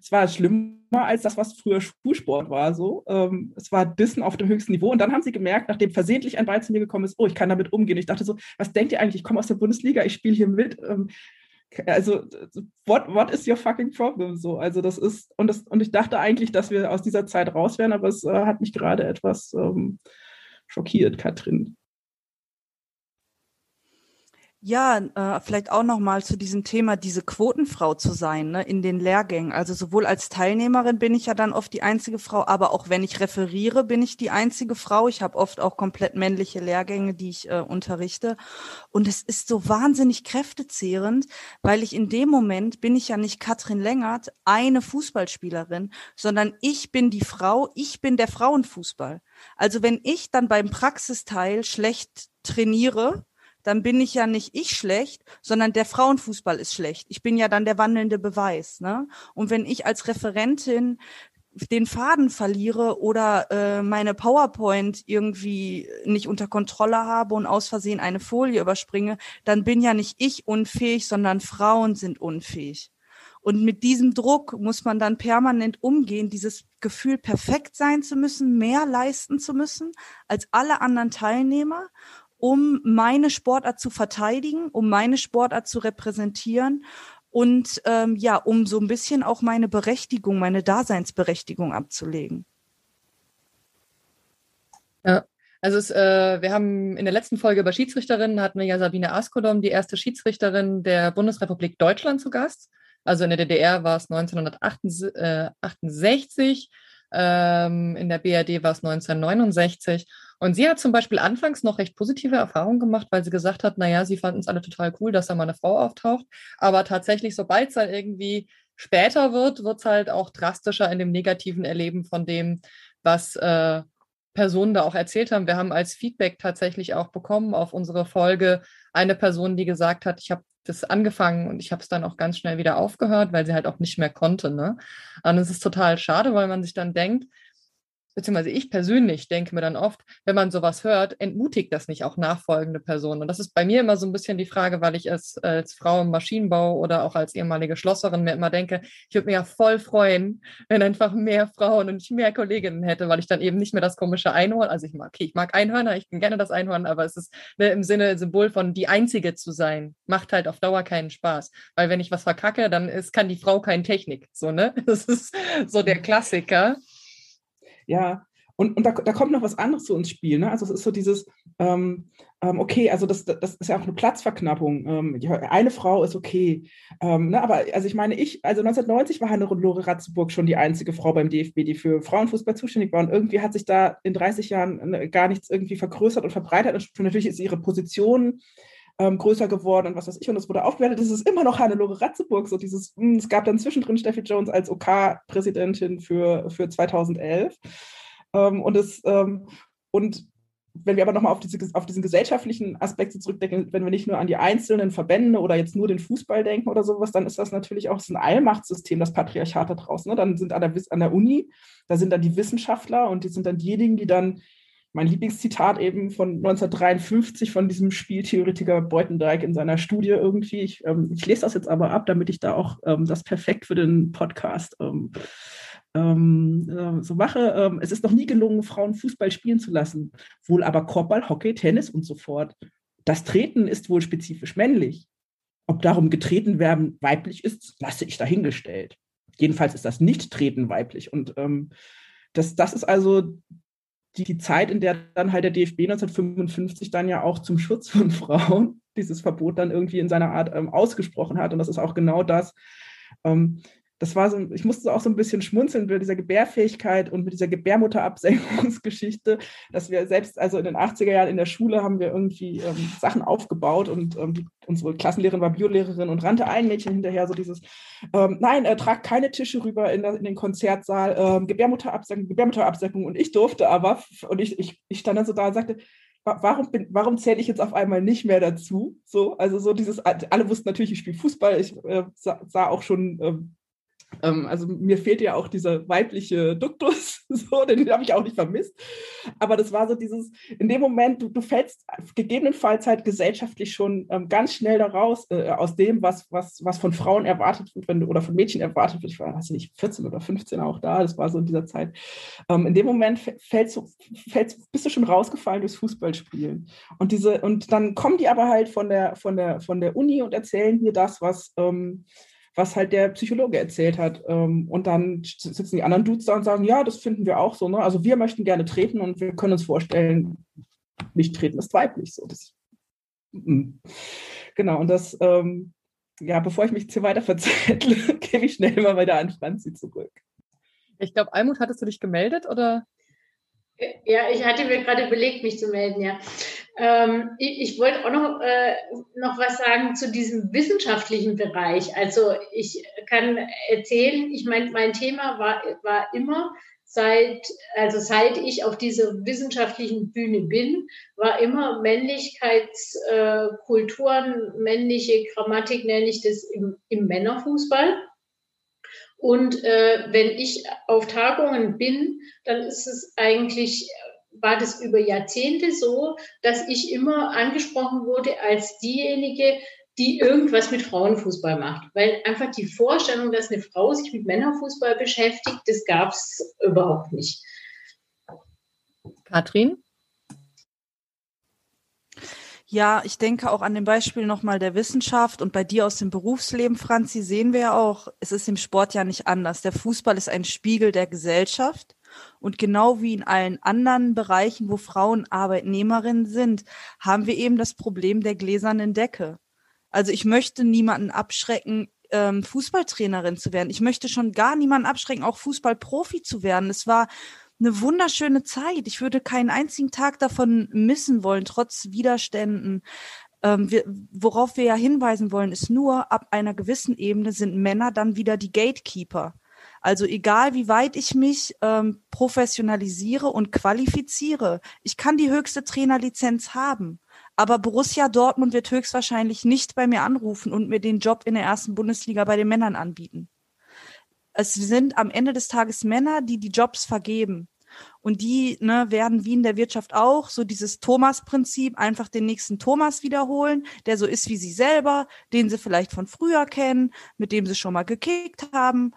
es war schlimmer als das, was früher Schulsport war. So, ähm, es war Dissen auf dem höchsten Niveau. Und dann haben sie gemerkt, nachdem versehentlich ein Ball zu mir gekommen ist, oh, ich kann damit umgehen. Ich dachte so, was denkt ihr eigentlich? Ich komme aus der Bundesliga, ich spiele hier mit. Ähm, also, what, what is your fucking problem? So, also das ist, und, das, und ich dachte eigentlich, dass wir aus dieser Zeit raus wären, aber es äh, hat mich gerade etwas ähm, schockiert, Katrin. Ja, äh, vielleicht auch noch mal zu diesem Thema, diese Quotenfrau zu sein ne, in den Lehrgängen. Also sowohl als Teilnehmerin bin ich ja dann oft die einzige Frau, aber auch wenn ich referiere, bin ich die einzige Frau. Ich habe oft auch komplett männliche Lehrgänge, die ich äh, unterrichte. Und es ist so wahnsinnig kräftezehrend, weil ich in dem Moment bin ich ja nicht Katrin Längert, eine Fußballspielerin, sondern ich bin die Frau, ich bin der Frauenfußball. Also wenn ich dann beim Praxisteil schlecht trainiere, dann bin ich ja nicht ich schlecht, sondern der Frauenfußball ist schlecht. Ich bin ja dann der wandelnde Beweis. Ne? Und wenn ich als Referentin den Faden verliere oder äh, meine PowerPoint irgendwie nicht unter Kontrolle habe und aus Versehen eine Folie überspringe, dann bin ja nicht ich unfähig, sondern Frauen sind unfähig. Und mit diesem Druck muss man dann permanent umgehen, dieses Gefühl, perfekt sein zu müssen, mehr leisten zu müssen als alle anderen Teilnehmer um meine Sportart zu verteidigen, um meine Sportart zu repräsentieren und ähm, ja, um so ein bisschen auch meine Berechtigung, meine Daseinsberechtigung abzulegen. Ja, also es, äh, wir haben in der letzten Folge über Schiedsrichterinnen hatten wir ja Sabine Askodom, die erste Schiedsrichterin der Bundesrepublik Deutschland zu Gast. Also in der DDR war es 1968, ähm, in der BRD war es 1969. Und sie hat zum Beispiel anfangs noch recht positive Erfahrungen gemacht, weil sie gesagt hat, naja, sie fanden es alle total cool, dass da mal eine Frau auftaucht. Aber tatsächlich, sobald es dann irgendwie später wird, wird es halt auch drastischer in dem negativen Erleben von dem, was äh, Personen da auch erzählt haben. Wir haben als Feedback tatsächlich auch bekommen auf unsere Folge eine Person, die gesagt hat, ich habe das angefangen und ich habe es dann auch ganz schnell wieder aufgehört, weil sie halt auch nicht mehr konnte. Ne? Und es ist total schade, weil man sich dann denkt, beziehungsweise ich persönlich denke mir dann oft, wenn man sowas hört, entmutigt das nicht auch nachfolgende Personen. Und das ist bei mir immer so ein bisschen die Frage, weil ich als, als Frau im Maschinenbau oder auch als ehemalige Schlosserin mir immer denke, ich würde mir ja voll freuen, wenn einfach mehr Frauen und mehr Kolleginnen hätte, weil ich dann eben nicht mehr das komische Einhorn, also ich mag, okay, ich mag Einhörner, ich bin gerne das Einhorn, aber es ist ne, im Sinne, Symbol von die Einzige zu sein, macht halt auf Dauer keinen Spaß. Weil wenn ich was verkacke, dann ist, kann die Frau keine Technik. So, ne? Das ist so der Klassiker. Ja, und, und da, da kommt noch was anderes zu uns Spiel. Ne? Also es ist so dieses, ähm, ähm, okay, also das, das ist ja auch eine Platzverknappung. Ähm, eine Frau ist okay. Ähm, ne? Aber also ich meine, ich, also 1990 war Hannelore Ratzeburg schon die einzige Frau beim DFB, die für Frauenfußball zuständig war. Und irgendwie hat sich da in 30 Jahren ne, gar nichts irgendwie vergrößert und verbreitert. Und natürlich ist ihre Position ähm, größer geworden und was weiß ich. Und es wurde aufgewertet. Es ist immer noch Hannelore Ratzeburg. So dieses, mh, hm, es gab dann zwischendrin Steffi Jones als OK-Präsidentin für, für 2011. Ähm, und es, ähm, und wenn wir aber nochmal auf, diese, auf diesen gesellschaftlichen Aspekt zurückdenken, wenn wir nicht nur an die einzelnen Verbände oder jetzt nur den Fußball denken oder sowas, dann ist das natürlich auch so ein Allmachtssystem, das Patriarchat da draußen. Ne? Dann sind an der, an der Uni, da sind dann die Wissenschaftler und die sind dann diejenigen, die dann mein Lieblingszitat eben von 1953 von diesem Spieltheoretiker Beutendijk in seiner Studie irgendwie. Ich, ähm, ich lese das jetzt aber ab, damit ich da auch ähm, das perfekt für den Podcast ähm, ähm äh, so mache. Ähm, es ist noch nie gelungen, Frauen Fußball spielen zu lassen, wohl aber Korbball, Hockey, Tennis und so fort. Das Treten ist wohl spezifisch männlich. Ob darum getreten werden weiblich ist, lasse ich dahingestellt. Jedenfalls ist das Nicht-Treten weiblich. Und ähm, das, das ist also die, die Zeit, in der dann halt der DFB 1955 dann ja auch zum Schutz von Frauen dieses Verbot dann irgendwie in seiner Art ähm, ausgesprochen hat. Und das ist auch genau das, ähm, das war so, ich musste auch so ein bisschen schmunzeln mit dieser Gebärfähigkeit und mit dieser Gebärmutterabsenkungsgeschichte, dass wir selbst, also in den 80er Jahren in der Schule haben wir irgendwie ähm, Sachen aufgebaut und ähm, die, unsere Klassenlehrerin war Biolehrerin und rannte ein Mädchen hinterher so dieses, ähm, nein, er tragt keine Tische rüber in, der, in den Konzertsaal, ähm, Gebärmutterabsenkung, Gebärmutterabsenkung und ich durfte aber, und ich, ich, ich stand dann so da und sagte, warum, warum zähle ich jetzt auf einmal nicht mehr dazu? So, also so dieses, alle wussten natürlich, ich spiele Fußball, ich äh, sah, sah, auch schon ähm, also mir fehlt ja auch dieser weibliche Duktus, so, den habe ich auch nicht vermisst. Aber das war so dieses, in dem Moment, du, du fällst gegebenenfalls halt gesellschaftlich schon ähm, ganz schnell daraus, äh, aus dem, was, was, was von Frauen erwartet wird wenn, oder von Mädchen erwartet wird. Ich war, weiß nicht, 14 oder 15 auch da, das war so in dieser Zeit. Ähm, in dem Moment fällst du, fällst, bist du schon rausgefallen durchs Fußballspielen. Und diese, und dann kommen die aber halt von der, von der, von der Uni und erzählen dir das, was, ähm, was halt der Psychologe erzählt hat. Ähm, und dann sitzen die anderen Dudes da und sagen, ja, das finden wir auch so. Ne? Also wir möchten gerne treten und wir können uns vorstellen, nicht treten ist weiblich. So. Das, mm. genau, und das, ähm, ja, bevor ich mich jetzt hier weiter verzettle, gebe ich schnell mal wieder an Franzi zurück. Ich glaube, Almut, hattest du dich gemeldet oder? Ja, ich hatte mir gerade überlegt, mich zu melden, ja. Ähm, ich, ich, wollte auch noch, äh, noch was sagen zu diesem wissenschaftlichen Bereich. Also ich kann erzählen, ich meine, mein Thema war, war immer seit, also seit ich auf dieser wissenschaftlichen Bühne bin, war immer Männlichkeitskulturen, äh, männliche Grammatik nenne ich das im, im Männerfußball. Und äh, wenn ich auf Tagungen bin, dann ist es eigentlich, war das über Jahrzehnte so, dass ich immer angesprochen wurde als diejenige, die irgendwas mit Frauenfußball macht. Weil einfach die Vorstellung, dass eine Frau sich mit Männerfußball beschäftigt, das gab es überhaupt nicht. Katrin? Ja, ich denke auch an dem Beispiel nochmal der Wissenschaft und bei dir aus dem Berufsleben, Franzi, sehen wir ja auch, es ist im Sport ja nicht anders. Der Fußball ist ein Spiegel der Gesellschaft. Und genau wie in allen anderen Bereichen, wo Frauen Arbeitnehmerinnen sind, haben wir eben das Problem der gläsernen Decke. Also ich möchte niemanden abschrecken, ähm, Fußballtrainerin zu werden. Ich möchte schon gar niemanden abschrecken, auch Fußballprofi zu werden. Es war eine wunderschöne Zeit. Ich würde keinen einzigen Tag davon missen wollen, trotz Widerständen. Ähm, wir, worauf wir ja hinweisen wollen, ist nur, ab einer gewissen Ebene sind Männer dann wieder die Gatekeeper. Also egal, wie weit ich mich ähm, professionalisiere und qualifiziere, ich kann die höchste Trainerlizenz haben. Aber Borussia Dortmund wird höchstwahrscheinlich nicht bei mir anrufen und mir den Job in der ersten Bundesliga bei den Männern anbieten. Es sind am Ende des Tages Männer, die die Jobs vergeben. Und die ne, werden wie in der Wirtschaft auch so dieses Thomas-Prinzip einfach den nächsten Thomas wiederholen, der so ist wie sie selber, den sie vielleicht von früher kennen, mit dem sie schon mal gekickt haben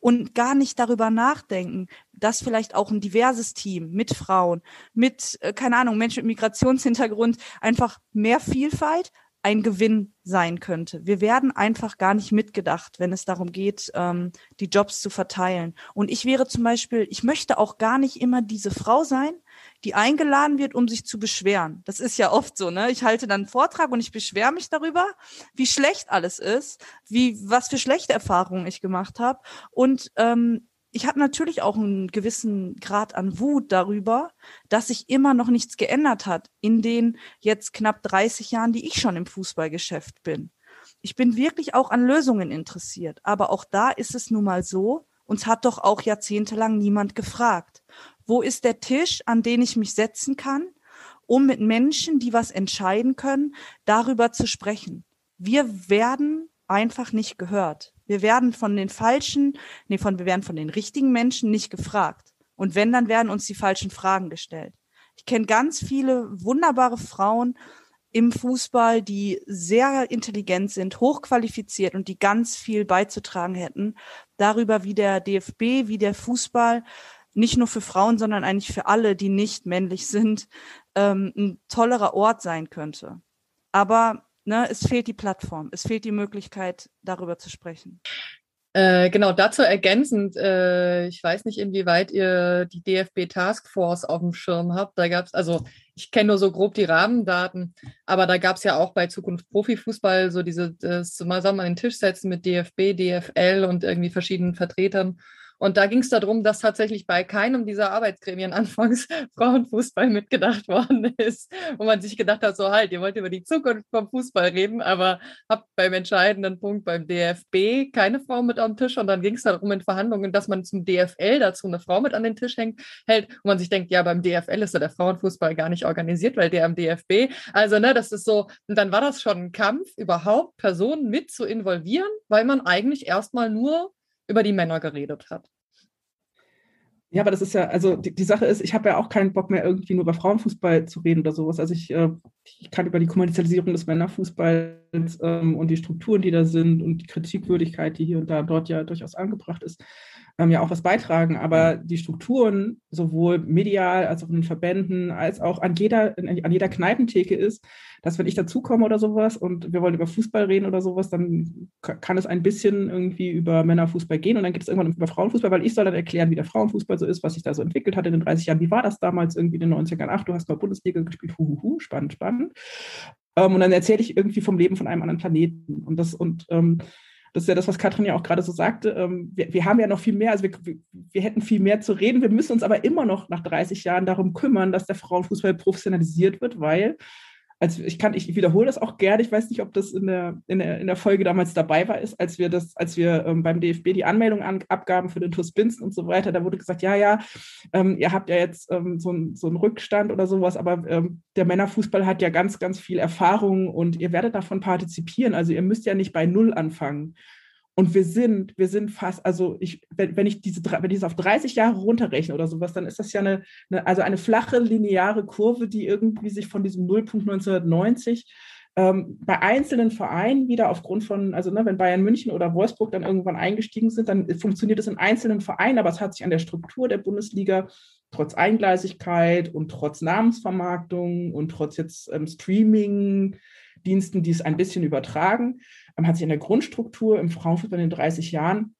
und gar nicht darüber nachdenken, dass vielleicht auch ein diverses Team mit Frauen, mit, äh, keine Ahnung, Menschen mit Migrationshintergrund, einfach mehr Vielfalt, ein Gewinn sein könnte. Wir werden einfach gar nicht mitgedacht, wenn es darum geht, ähm, die Jobs zu verteilen. Und ich wäre zum Beispiel, ich möchte auch gar nicht immer diese Frau sein, die eingeladen wird, um sich zu beschweren. Das ist ja oft so, ne? Ich halte dann einen Vortrag und ich beschwere mich darüber, wie schlecht alles ist, wie was für schlechte Erfahrungen ich gemacht habe. Und ähm, ich habe natürlich auch einen gewissen Grad an Wut darüber, dass sich immer noch nichts geändert hat in den jetzt knapp 30 Jahren, die ich schon im Fußballgeschäft bin. Ich bin wirklich auch an Lösungen interessiert. Aber auch da ist es nun mal so, uns hat doch auch jahrzehntelang niemand gefragt. Wo ist der Tisch, an den ich mich setzen kann, um mit Menschen, die was entscheiden können, darüber zu sprechen? Wir werden einfach nicht gehört. Wir werden von den falschen, nee, von, wir werden von den richtigen Menschen nicht gefragt. Und wenn, dann werden uns die falschen Fragen gestellt. Ich kenne ganz viele wunderbare Frauen im Fußball, die sehr intelligent sind, hochqualifiziert und die ganz viel beizutragen hätten darüber, wie der DFB, wie der Fußball nicht nur für Frauen, sondern eigentlich für alle, die nicht männlich sind, ähm, ein tollerer Ort sein könnte. Aber ne, es fehlt die Plattform, es fehlt die Möglichkeit, darüber zu sprechen. Äh, genau, dazu ergänzend, äh, ich weiß nicht, inwieweit ihr die DFB Taskforce auf dem Schirm habt. Da gab es, also ich kenne nur so grob die Rahmendaten, aber da gab es ja auch bei Zukunft Profifußball so diese, das zusammen an den Tisch setzen mit DFB, DFL und irgendwie verschiedenen Vertretern und da ging es darum, dass tatsächlich bei keinem dieser Arbeitsgremien anfangs Frauenfußball mitgedacht worden ist, wo man sich gedacht hat, so halt, ihr wollt über die Zukunft vom Fußball reden, aber habt beim entscheidenden Punkt beim DFB keine Frau mit am Tisch. Und dann ging es darum in Verhandlungen, dass man zum DFL dazu eine Frau mit an den Tisch hängt, hält und man sich denkt, ja, beim DFL ist ja der Frauenfußball gar nicht organisiert, weil der am DFB, also ne, das ist so, und dann war das schon ein Kampf, überhaupt Personen mit zu involvieren, weil man eigentlich erstmal nur über die Männer geredet hat. Ja, aber das ist ja, also die, die Sache ist, ich habe ja auch keinen Bock mehr irgendwie nur über Frauenfußball zu reden oder sowas. Also ich, äh, ich kann über die Kommerzialisierung des Männerfußballs ähm, und die Strukturen, die da sind und die Kritikwürdigkeit, die hier und da dort ja durchaus angebracht ist, ähm, ja auch was beitragen. Aber die Strukturen, sowohl medial als auch in den Verbänden, als auch an jeder, an jeder Kneipentheke ist, dass wenn ich dazukomme oder sowas und wir wollen über Fußball reden oder sowas, dann kann es ein bisschen irgendwie über Männerfußball gehen und dann geht es irgendwann über Frauenfußball, weil ich soll dann erklären, wie der Frauenfußball so ist, was sich da so entwickelt hat in den 30 Jahren. Wie war das damals irgendwie in den 90ern? Ach, du hast mal Bundesliga gespielt, huhuhu, spannend, spannend. Ähm, und dann erzähle ich irgendwie vom Leben von einem anderen Planeten. Und das, und ähm, das ist ja das, was Katrin ja auch gerade so sagte. Ähm, wir, wir, haben ja noch viel mehr, also wir, wir, hätten viel mehr zu reden. Wir müssen uns aber immer noch nach 30 Jahren darum kümmern, dass der Frauenfußball professionalisiert wird, weil also ich kann, ich wiederhole das auch gerne. Ich weiß nicht, ob das in der, in der, in der Folge damals dabei war, ist, als wir das, als wir ähm, beim DFB die Anmeldung an, abgaben für den TuS Binzen und so weiter, da wurde gesagt, ja, ja, ähm, ihr habt ja jetzt ähm, so, ein, so einen Rückstand oder sowas, aber ähm, der Männerfußball hat ja ganz, ganz viel Erfahrung und ihr werdet davon partizipieren. Also ihr müsst ja nicht bei Null anfangen. Und wir sind, wir sind fast, also ich, wenn, wenn ich diese, wenn ich es auf 30 Jahre runterrechne oder sowas, dann ist das ja eine, eine, also eine flache lineare Kurve, die irgendwie sich von diesem Nullpunkt 1990 ähm, bei einzelnen Vereinen wieder aufgrund von, also ne, wenn Bayern München oder Wolfsburg dann irgendwann eingestiegen sind, dann funktioniert es in einzelnen Vereinen, aber es hat sich an der Struktur der Bundesliga trotz Eingleisigkeit und trotz Namensvermarktung und trotz jetzt ähm, Streaming Diensten, die es ein bisschen übertragen, hat sich in der Grundstruktur im Frauenfußball in den 30 Jahren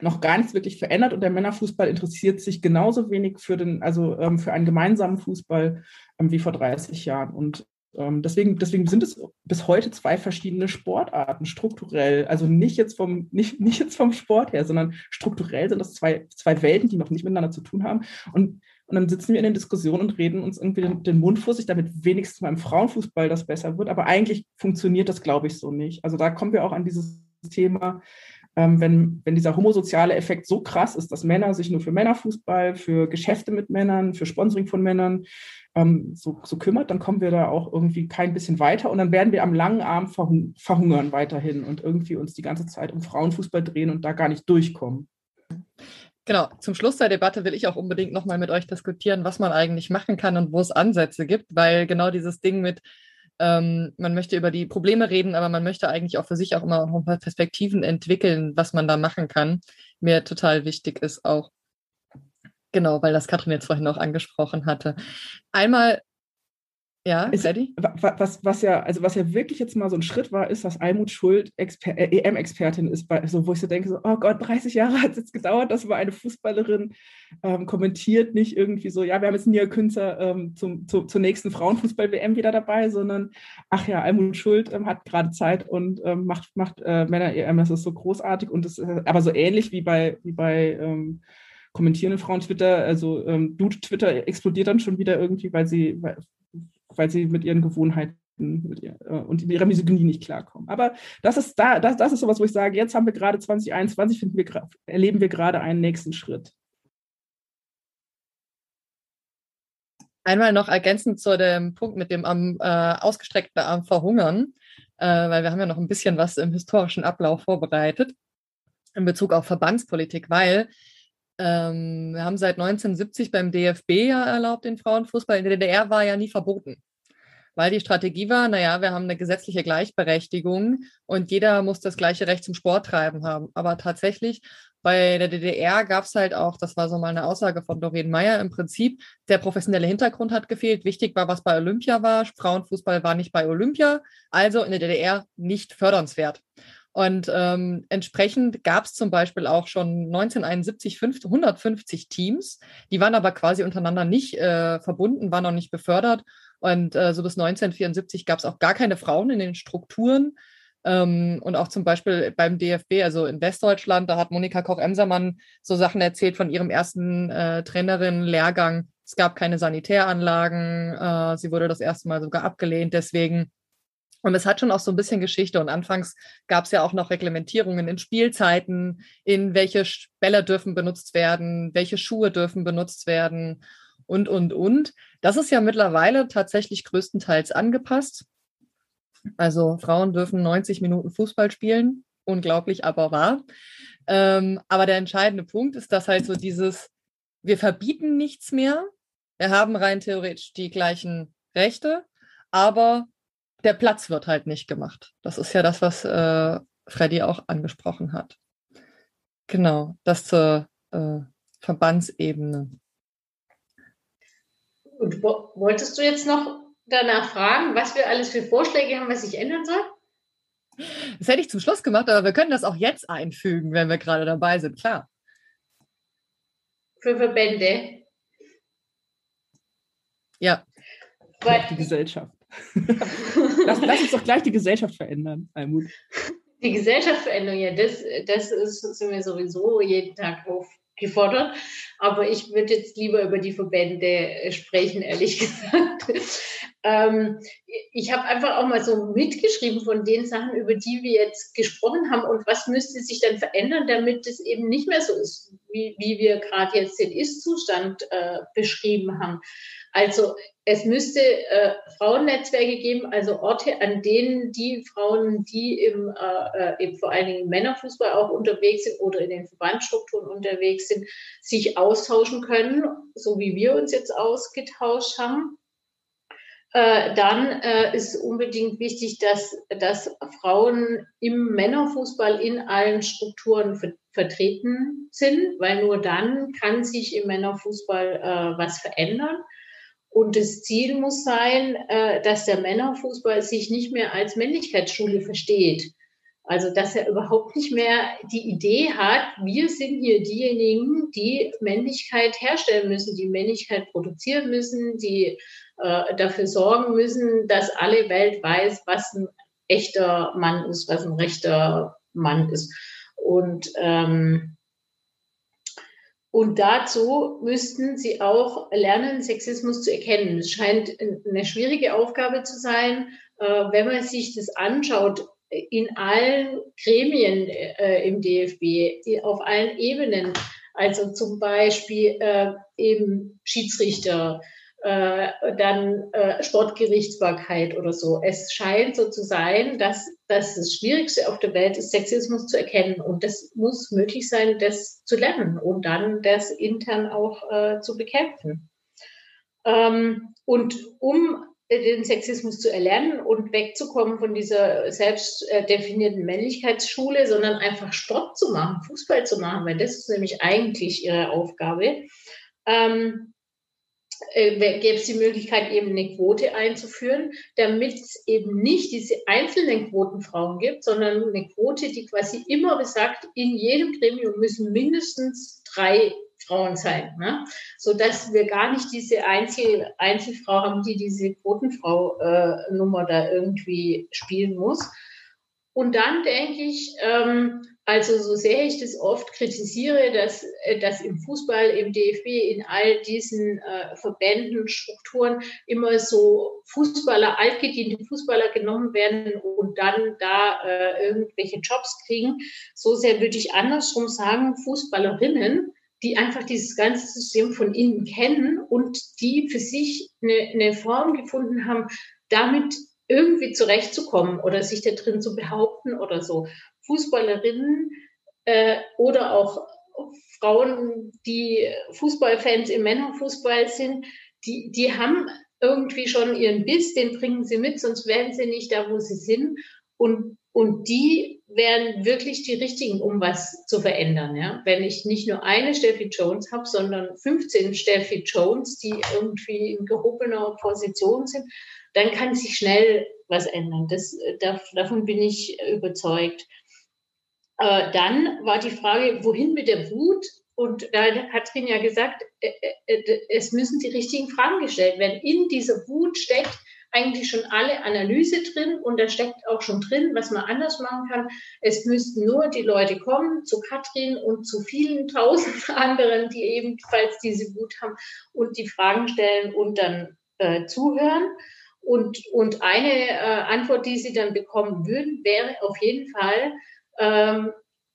noch gar nichts wirklich verändert und der Männerfußball interessiert sich genauso wenig für den, also ähm, für einen gemeinsamen Fußball ähm, wie vor 30 Jahren. Und ähm, deswegen, deswegen sind es bis heute zwei verschiedene Sportarten, strukturell. Also nicht jetzt vom, nicht, nicht jetzt vom Sport her, sondern strukturell sind das zwei, zwei Welten, die noch nicht miteinander zu tun haben. Und und dann sitzen wir in den Diskussionen und reden uns irgendwie den, Mund fussig, damit wenigstens beim Frauenfußball das besser wird. Aber eigentlich funktioniert das, glaube ich, so nicht. Also da kommen wir auch an dieses Thema, ähm, wenn, wenn dieser homosoziale Effekt so krass ist, dass Männer sich nur für Männerfußball, für Geschäfte mit Männern, für Sponsoring von Männern ähm, so, so kümmert, dann kommen wir da auch irgendwie kein bisschen weiter und dann werden wir am langen Arm verhung verhungern weiterhin und irgendwie uns die ganze Zeit um Frauenfußball drehen und da gar nicht durchkommen. Genau, zum Schluss der Debatte will ich auch unbedingt nochmal mit euch diskutieren, was man eigentlich machen kann und wo es Ansätze gibt, weil genau dieses Ding mit, ähm, man möchte über die Probleme reden, aber man möchte eigentlich auch für sich auch immer noch ein paar Perspektiven entwickeln, was man da machen kann, mir total wichtig ist auch. Genau, weil das Katrin jetzt vorhin auch angesprochen hatte. Einmal ja, ist, was, was ja, also was ja wirklich jetzt mal so ein Schritt war, ist, dass Almut Schuld äh, EM-Expertin ist, bei, so, wo ich so denke, so, oh Gott, 30 Jahre hat es jetzt gedauert, dass mal eine Fußballerin ähm, kommentiert, nicht irgendwie so, ja, wir haben jetzt Nia Künzer ähm, zum, zu, zur nächsten Frauenfußball-WM wieder dabei, sondern ach ja, Almut Schuld ähm, hat gerade Zeit und ähm, macht, macht äh, Männer-EM, das ist so großartig und das, äh, aber so ähnlich wie bei, wie bei ähm, kommentierenden Frauen Twitter, also ähm, Dude Twitter explodiert dann schon wieder irgendwie, weil sie, weil, weil sie mit ihren Gewohnheiten ihr, äh, und ihrer Misogynie nicht klarkommen. Aber das ist da, das, das ist sowas, wo ich sage, jetzt haben wir gerade 2021, finden wir, erleben wir gerade einen nächsten Schritt. Einmal noch ergänzend zu dem Punkt mit dem am äh, ausgestreckten Arm verhungern, äh, weil wir haben ja noch ein bisschen was im historischen Ablauf vorbereitet in Bezug auf Verbandspolitik, weil ähm, wir haben seit 1970 beim DFB ja erlaubt den Frauenfußball. In der DDR war ja nie verboten. Weil die Strategie war, naja, wir haben eine gesetzliche Gleichberechtigung und jeder muss das gleiche Recht zum Sport treiben haben. Aber tatsächlich bei der DDR gab es halt auch, das war so mal eine Aussage von Doreen Meyer, im Prinzip, der professionelle Hintergrund hat gefehlt. Wichtig war, was bei Olympia war. Frauenfußball war nicht bei Olympia, also in der DDR nicht fördernswert. Und ähm, entsprechend gab es zum Beispiel auch schon 1971 150 Teams, die waren aber quasi untereinander nicht äh, verbunden, waren noch nicht befördert. Und äh, so bis 1974 gab es auch gar keine Frauen in den Strukturen. Ähm, und auch zum Beispiel beim DFB, also in Westdeutschland, da hat Monika Koch-Emsermann so Sachen erzählt von ihrem ersten äh, Trainerin-Lehrgang. Es gab keine Sanitäranlagen. Äh, sie wurde das erste Mal sogar abgelehnt. Deswegen und es hat schon auch so ein bisschen Geschichte. Und anfangs gab es ja auch noch Reglementierungen in Spielzeiten, in welche Bälle dürfen benutzt werden, welche Schuhe dürfen benutzt werden und, und, und. Das ist ja mittlerweile tatsächlich größtenteils angepasst. Also Frauen dürfen 90 Minuten Fußball spielen. unglaublich, aber wahr. Ähm, aber der entscheidende Punkt ist, dass halt so dieses, wir verbieten nichts mehr, wir haben rein theoretisch die gleichen Rechte, aber der Platz wird halt nicht gemacht. Das ist ja das, was äh, Freddy auch angesprochen hat. Genau, das zur äh, Verbandsebene. Und wolltest du jetzt noch danach fragen, was wir alles für Vorschläge haben, was sich ändern soll? Das hätte ich zum Schluss gemacht, aber wir können das auch jetzt einfügen, wenn wir gerade dabei sind, klar. Für Verbände. Ja. Weil, die Gesellschaft. lass, lass, uns doch gleich die Gesellschaft verändern, Almut. Die Gesellschaft verändern, ja, das, das ist, sind wir sowieso jeden Tag aufgefordert. Aber ich würde jetzt lieber über die Verbände sprechen, ehrlich gesagt. Ähm, ich habe einfach auch mal so mitgeschrieben von den Sachen, über die wir jetzt gesprochen haben und was müsste sich dann verändern, damit es eben nicht mehr so ist, wie, wie wir gerade jetzt den Ist-Zustand äh, beschrieben haben. Also es müsste äh, Frauennetzwerke geben, also Orte, an denen die Frauen, die im, äh, äh, eben vor allen Dingen im Männerfußball auch unterwegs sind oder in den Verbandsstrukturen unterwegs sind, sich austauschen können, so wie wir uns jetzt ausgetauscht haben. Äh, dann äh, ist unbedingt wichtig, dass, dass Frauen im Männerfußball in allen Strukturen ver vertreten sind, weil nur dann kann sich im Männerfußball äh, was verändern. Und das Ziel muss sein, äh, dass der Männerfußball sich nicht mehr als Männlichkeitsschule versteht. Also, dass er überhaupt nicht mehr die Idee hat, wir sind hier diejenigen, die Männlichkeit herstellen müssen, die Männlichkeit produzieren müssen, die äh, dafür sorgen müssen, dass alle Welt weiß, was ein echter Mann ist, was ein rechter Mann ist. Und ähm, und dazu müssten sie auch lernen, Sexismus zu erkennen. Es scheint eine schwierige Aufgabe zu sein, äh, wenn man sich das anschaut in allen Gremien äh, im DFB, auf allen Ebenen. Also zum Beispiel äh, eben Schiedsrichter, äh, dann äh, Sportgerichtsbarkeit oder so. Es scheint so zu sein, dass, dass das Schwierigste auf der Welt ist, Sexismus zu erkennen. Und das muss möglich sein, das zu lernen und dann das intern auch äh, zu bekämpfen. Ähm, und um den Sexismus zu erlernen und wegzukommen von dieser selbst äh, definierten Männlichkeitsschule, sondern einfach Sport zu machen, Fußball zu machen, weil das ist nämlich eigentlich ihre Aufgabe. Ähm, äh, gäbe es die Möglichkeit, eben eine Quote einzuführen, damit es eben nicht diese einzelnen Quotenfrauen gibt, sondern eine Quote, die quasi immer besagt, in jedem Gremium müssen mindestens drei Frauen sein, ne? sodass wir gar nicht diese Einzel Einzelfrau haben, die diese Quotenfrau-Nummer äh, da irgendwie spielen muss. Und dann denke ich, ähm, also so sehr ich das oft kritisiere, dass, äh, dass im Fußball, im DFB, in all diesen äh, Verbänden, Strukturen immer so Fußballer, altgediente Fußballer genommen werden und dann da äh, irgendwelche Jobs kriegen. So sehr würde ich andersrum sagen, Fußballerinnen, die einfach dieses ganze System von innen kennen und die für sich eine, eine Form gefunden haben, damit irgendwie zurechtzukommen oder sich da drin zu behaupten oder so. Fußballerinnen äh, oder auch Frauen, die Fußballfans im Männerfußball sind, die, die haben irgendwie schon ihren Biss, den bringen sie mit, sonst wären sie nicht da, wo sie sind. Und, und die wären wirklich die richtigen, um was zu verändern. Ja? Wenn ich nicht nur eine Steffi Jones habe, sondern 15 Steffi Jones, die irgendwie in gehobener Position sind, dann kann sich schnell was ändern. Das, davon bin ich überzeugt. Äh, dann war die Frage, wohin mit der Wut? Und da hat Katrin ja gesagt, äh, äh, es müssen die richtigen Fragen gestellt werden. In dieser Wut steckt eigentlich schon alle Analyse drin und da steckt auch schon drin, was man anders machen kann. Es müssten nur die Leute kommen zu Katrin und zu vielen tausend anderen, die ebenfalls diese Wut haben und die Fragen stellen und dann äh, zuhören. Und, und eine äh, Antwort, die sie dann bekommen würden, wäre auf jeden Fall, ähm,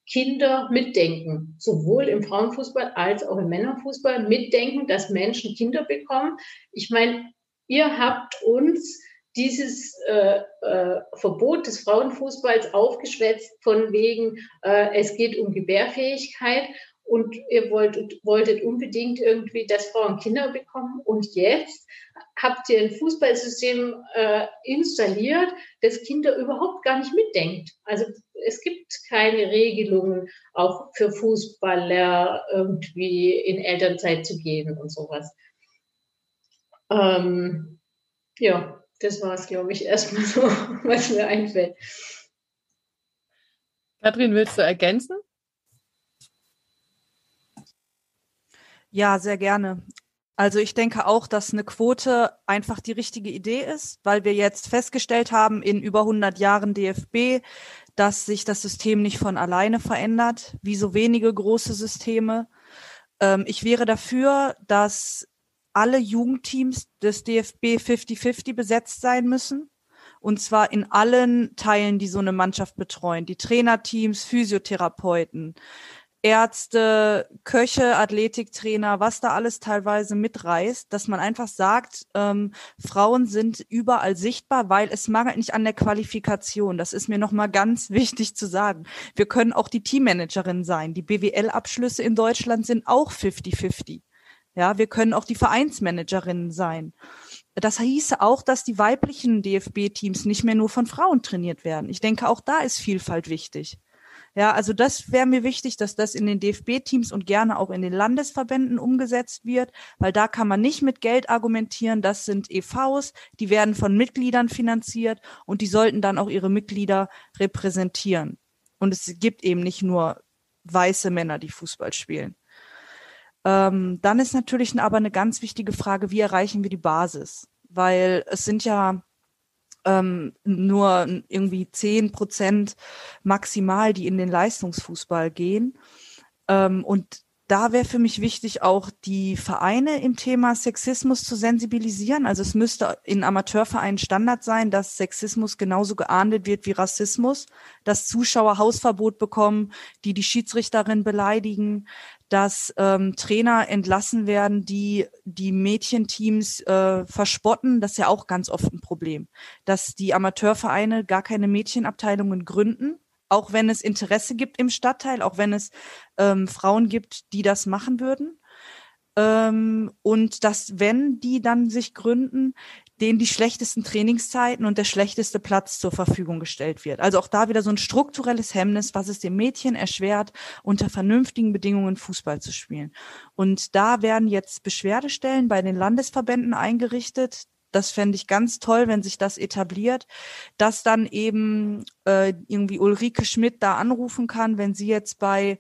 Kinder mitdenken, sowohl im Frauenfußball als auch im Männerfußball mitdenken, dass Menschen Kinder bekommen. Ich meine, ihr habt uns dieses äh, äh, Verbot des Frauenfußballs aufgeschwätzt von wegen, äh, es geht um Gebärfähigkeit und ihr wolltet, wolltet unbedingt irgendwie, dass Frauen Kinder bekommen. Und jetzt habt ihr ein Fußballsystem äh, installiert, das Kinder überhaupt gar nicht mitdenkt. Also es gibt keine Regelungen, auch für Fußballer irgendwie in Elternzeit zu gehen und sowas. Ähm, ja, das war es, glaube ich, erstmal so, was mir einfällt. Kathrin, willst du ergänzen? Ja, sehr gerne. Also ich denke auch, dass eine Quote einfach die richtige Idee ist, weil wir jetzt festgestellt haben in über 100 Jahren DFB, dass sich das System nicht von alleine verändert, wie so wenige große Systeme. Ähm, ich wäre dafür, dass alle Jugendteams des DFB 50-50 besetzt sein müssen. Und zwar in allen Teilen, die so eine Mannschaft betreuen. Die Trainerteams, Physiotherapeuten, Ärzte, Köche, Athletiktrainer, was da alles teilweise mitreißt, dass man einfach sagt, ähm, Frauen sind überall sichtbar, weil es mangelt nicht an der Qualifikation. Das ist mir nochmal ganz wichtig zu sagen. Wir können auch die Teammanagerin sein. Die BWL-Abschlüsse in Deutschland sind auch 50-50. Ja, wir können auch die Vereinsmanagerinnen sein. Das hieße auch, dass die weiblichen DFB-Teams nicht mehr nur von Frauen trainiert werden. Ich denke, auch da ist Vielfalt wichtig. Ja, also das wäre mir wichtig, dass das in den DFB-Teams und gerne auch in den Landesverbänden umgesetzt wird, weil da kann man nicht mit Geld argumentieren. Das sind EVs, die werden von Mitgliedern finanziert und die sollten dann auch ihre Mitglieder repräsentieren. Und es gibt eben nicht nur weiße Männer, die Fußball spielen. Ähm, dann ist natürlich aber eine ganz wichtige Frage, wie erreichen wir die Basis? Weil es sind ja ähm, nur irgendwie zehn Prozent maximal, die in den Leistungsfußball gehen. Ähm, und da wäre für mich wichtig, auch die Vereine im Thema Sexismus zu sensibilisieren. Also es müsste in Amateurvereinen Standard sein, dass Sexismus genauso geahndet wird wie Rassismus, dass Zuschauer Hausverbot bekommen, die die Schiedsrichterin beleidigen, dass ähm, Trainer entlassen werden, die die Mädchenteams äh, verspotten. Das ist ja auch ganz oft ein Problem, dass die Amateurvereine gar keine Mädchenabteilungen gründen, auch wenn es Interesse gibt im Stadtteil, auch wenn es ähm, Frauen gibt, die das machen würden. Ähm, und dass, wenn die dann sich gründen, denen die schlechtesten Trainingszeiten und der schlechteste Platz zur Verfügung gestellt wird. Also auch da wieder so ein strukturelles Hemmnis, was es dem Mädchen erschwert, unter vernünftigen Bedingungen Fußball zu spielen. Und da werden jetzt Beschwerdestellen bei den Landesverbänden eingerichtet. Das fände ich ganz toll, wenn sich das etabliert, dass dann eben äh, irgendwie Ulrike Schmidt da anrufen kann, wenn sie jetzt bei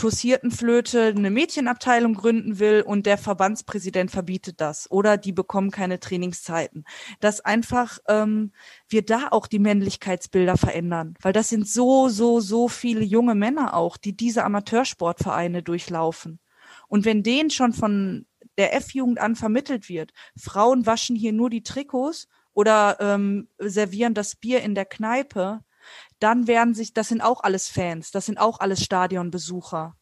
Tossiertenflöte eine Mädchenabteilung gründen will und der Verbandspräsident verbietet das oder die bekommen keine Trainingszeiten. Dass einfach ähm, wir da auch die Männlichkeitsbilder verändern, weil das sind so, so, so viele junge Männer auch, die diese Amateursportvereine durchlaufen. Und wenn denen schon von der F-Jugend an vermittelt wird, Frauen waschen hier nur die Trikots oder ähm, servieren das Bier in der Kneipe, dann werden sich, das sind auch alles Fans, das sind auch alles Stadionbesucher,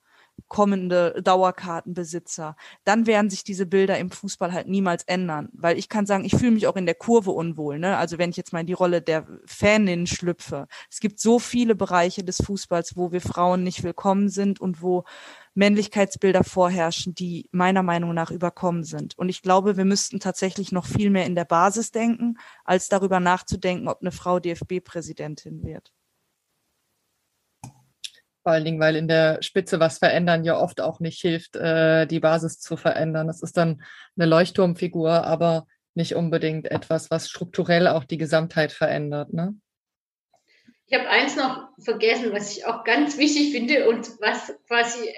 kommende Dauerkartenbesitzer, dann werden sich diese Bilder im Fußball halt niemals ändern. Weil ich kann sagen, ich fühle mich auch in der Kurve unwohl. Ne? Also wenn ich jetzt mal in die Rolle der Fanin schlüpfe. Es gibt so viele Bereiche des Fußballs, wo wir Frauen nicht willkommen sind und wo Männlichkeitsbilder vorherrschen, die meiner Meinung nach überkommen sind. Und ich glaube, wir müssten tatsächlich noch viel mehr in der Basis denken, als darüber nachzudenken, ob eine Frau DFB-Präsidentin wird. Vor allen Dingen, weil in der Spitze was verändern ja oft auch nicht hilft, äh, die Basis zu verändern. Das ist dann eine Leuchtturmfigur, aber nicht unbedingt etwas, was strukturell auch die Gesamtheit verändert. Ne? Ich habe eins noch vergessen, was ich auch ganz wichtig finde und was quasi äh,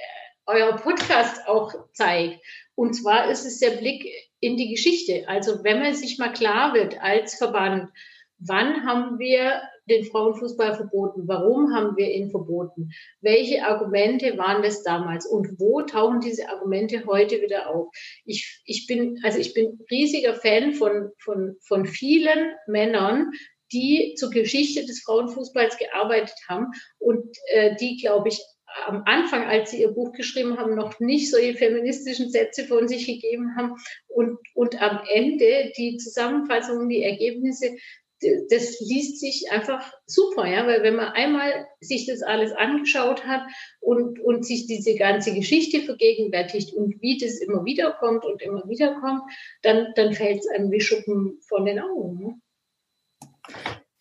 euer Podcast auch zeigt. Und zwar ist es der Blick in die Geschichte. Also wenn man sich mal klar wird als Verband, wann haben wir den Frauenfußball verboten? Warum haben wir ihn verboten? Welche Argumente waren das damals? Und wo tauchen diese Argumente heute wieder auf? Ich, ich bin, also ich bin riesiger Fan von, von, von vielen Männern, die zur Geschichte des Frauenfußballs gearbeitet haben und äh, die, glaube ich, am Anfang, als sie ihr Buch geschrieben haben, noch nicht solche feministischen Sätze von sich gegeben haben und, und am Ende die Zusammenfassung, die Ergebnisse, das liest sich einfach super, ja, weil wenn man einmal sich das alles angeschaut hat und, und sich diese ganze Geschichte vergegenwärtigt und wie das immer wieder kommt und immer wieder kommt, dann, dann fällt es einem wie Schuppen von den Augen. Ne?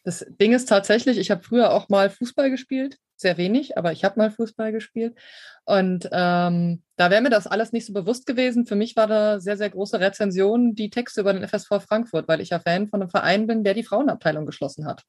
Das Ding ist tatsächlich, ich habe früher auch mal Fußball gespielt sehr wenig, aber ich habe mal Fußball gespielt. Und ähm, da wäre mir das alles nicht so bewusst gewesen. Für mich war da sehr, sehr große Rezension die Texte über den FSV Frankfurt, weil ich ja Fan von einem Verein bin, der die Frauenabteilung geschlossen hat.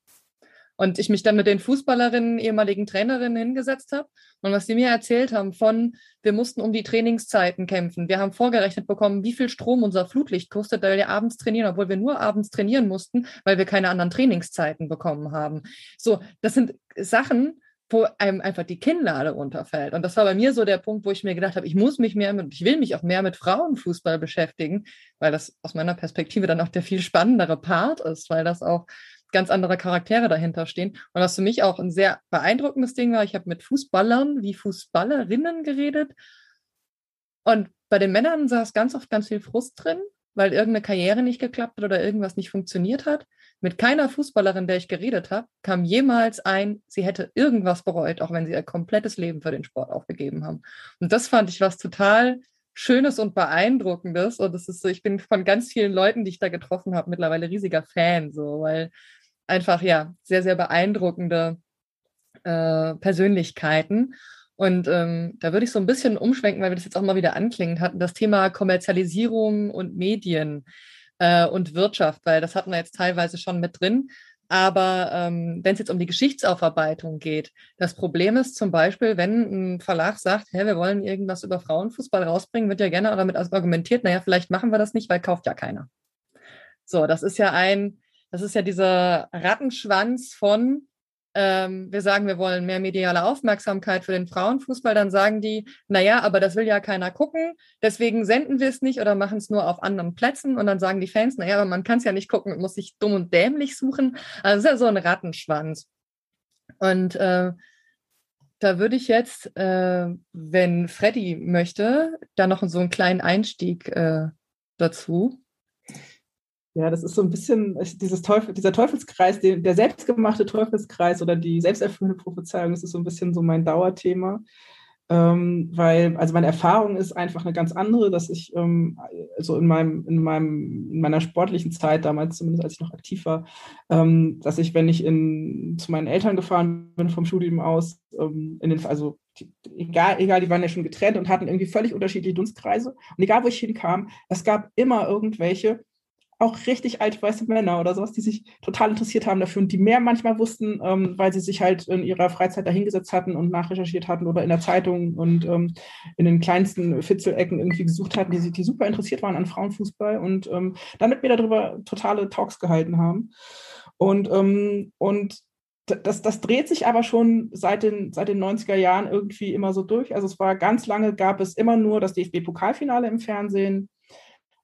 Und ich mich dann mit den Fußballerinnen, ehemaligen Trainerinnen hingesetzt habe und was sie mir erzählt haben von, wir mussten um die Trainingszeiten kämpfen. Wir haben vorgerechnet bekommen, wie viel Strom unser Flutlicht kostet, weil wir abends trainieren, obwohl wir nur abends trainieren mussten, weil wir keine anderen Trainingszeiten bekommen haben. So, das sind Sachen, wo einem einfach die Kinnlade runterfällt. Und das war bei mir so der Punkt, wo ich mir gedacht habe, ich muss mich mehr mit, ich will mich auch mehr mit Frauenfußball beschäftigen, weil das aus meiner Perspektive dann auch der viel spannendere Part ist, weil das auch ganz andere Charaktere dahinter stehen. Und was für mich auch ein sehr beeindruckendes Ding war, ich habe mit Fußballern wie Fußballerinnen geredet. Und bei den Männern saß ganz oft ganz viel Frust drin, weil irgendeine Karriere nicht geklappt hat oder irgendwas nicht funktioniert hat. Mit keiner Fußballerin, der ich geredet habe, kam jemals ein, sie hätte irgendwas bereut, auch wenn sie ihr komplettes Leben für den Sport aufgegeben haben. Und das fand ich was total Schönes und Beeindruckendes. Und das ist so, ich bin von ganz vielen Leuten, die ich da getroffen habe, mittlerweile riesiger Fan, so, weil einfach ja sehr, sehr beeindruckende äh, Persönlichkeiten. Und ähm, da würde ich so ein bisschen umschwenken, weil wir das jetzt auch mal wieder anklingen hatten, das Thema Kommerzialisierung und Medien äh, und Wirtschaft, weil das hatten wir jetzt teilweise schon mit drin. Aber ähm, wenn es jetzt um die Geschichtsaufarbeitung geht, das Problem ist zum Beispiel, wenn ein Verlag sagt, hey, wir wollen irgendwas über Frauenfußball rausbringen, wird ja gerne damit argumentiert, naja, vielleicht machen wir das nicht, weil kauft ja keiner. So, das ist ja ein, das ist ja dieser Rattenschwanz von, ähm, wir sagen, wir wollen mehr mediale Aufmerksamkeit für den Frauenfußball, dann sagen die, naja, aber das will ja keiner gucken, deswegen senden wir es nicht oder machen es nur auf anderen Plätzen und dann sagen die Fans, naja, aber man kann es ja nicht gucken, man muss sich dumm und dämlich suchen. Also es ist ja so ein Rattenschwanz. Und äh, da würde ich jetzt, äh, wenn Freddy möchte, da noch so einen kleinen Einstieg äh, dazu. Ja, das ist so ein bisschen dieses Teufel, dieser Teufelskreis, der, der selbstgemachte Teufelskreis oder die selbsterfüllende Prophezeiung, das ist so ein bisschen so mein Dauerthema. Ähm, weil, also meine Erfahrung ist einfach eine ganz andere, dass ich ähm, also in meinem, in meinem, in meiner sportlichen Zeit, damals zumindest als ich noch aktiv war, ähm, dass ich, wenn ich in, zu meinen Eltern gefahren bin vom Studium aus, ähm, in den, also die, egal, egal, die waren ja schon getrennt und hatten irgendwie völlig unterschiedliche Dunstkreise. Und egal, wo ich hinkam, es gab immer irgendwelche, auch richtig alte weiße Männer oder sowas, die sich total interessiert haben dafür und die mehr manchmal wussten, ähm, weil sie sich halt in ihrer Freizeit dahingesetzt hatten und nachrecherchiert hatten oder in der Zeitung und ähm, in den kleinsten Fitzelecken irgendwie gesucht hatten, die, die super interessiert waren an Frauenfußball und ähm, damit mir darüber totale Talks gehalten haben. Und, ähm, und das, das dreht sich aber schon seit den, seit den 90er Jahren irgendwie immer so durch. Also es war ganz lange, gab es immer nur das DFB-Pokalfinale im Fernsehen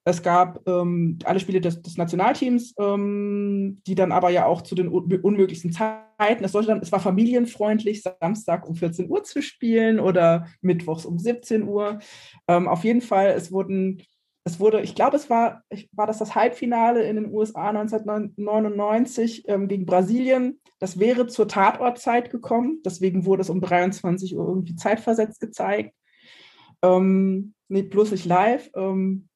es gab ähm, alle Spiele des, des Nationalteams, ähm, die dann aber ja auch zu den un unmöglichsten Zeiten. Es, sollte dann, es war familienfreundlich, Samstag um 14 Uhr zu spielen oder mittwochs um 17 Uhr. Ähm, auf jeden Fall, es wurden, es wurde, ich glaube, es war, war das das Halbfinale in den USA 1999 ähm, gegen Brasilien. Das wäre zur Tatortzeit gekommen, deswegen wurde es um 23 Uhr irgendwie zeitversetzt gezeigt. Ähm, nee, bloß nicht live. Ähm,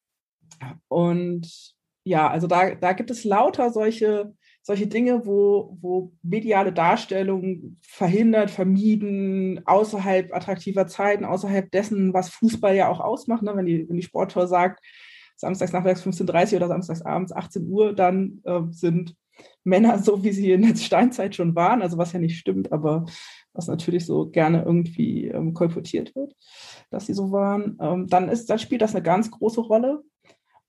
und ja, also da, da gibt es lauter solche, solche Dinge, wo, wo mediale Darstellung verhindert, vermieden, außerhalb attraktiver Zeiten, außerhalb dessen, was Fußball ja auch ausmacht. Ne? Wenn, die, wenn die Sporttour sagt, samstags nachmittags 15.30 Uhr oder samstags abends 18 Uhr, dann äh, sind Männer so, wie sie in der Steinzeit schon waren, also was ja nicht stimmt, aber was natürlich so gerne irgendwie ähm, kolportiert wird, dass sie so waren, ähm, dann, ist, dann spielt das eine ganz große Rolle.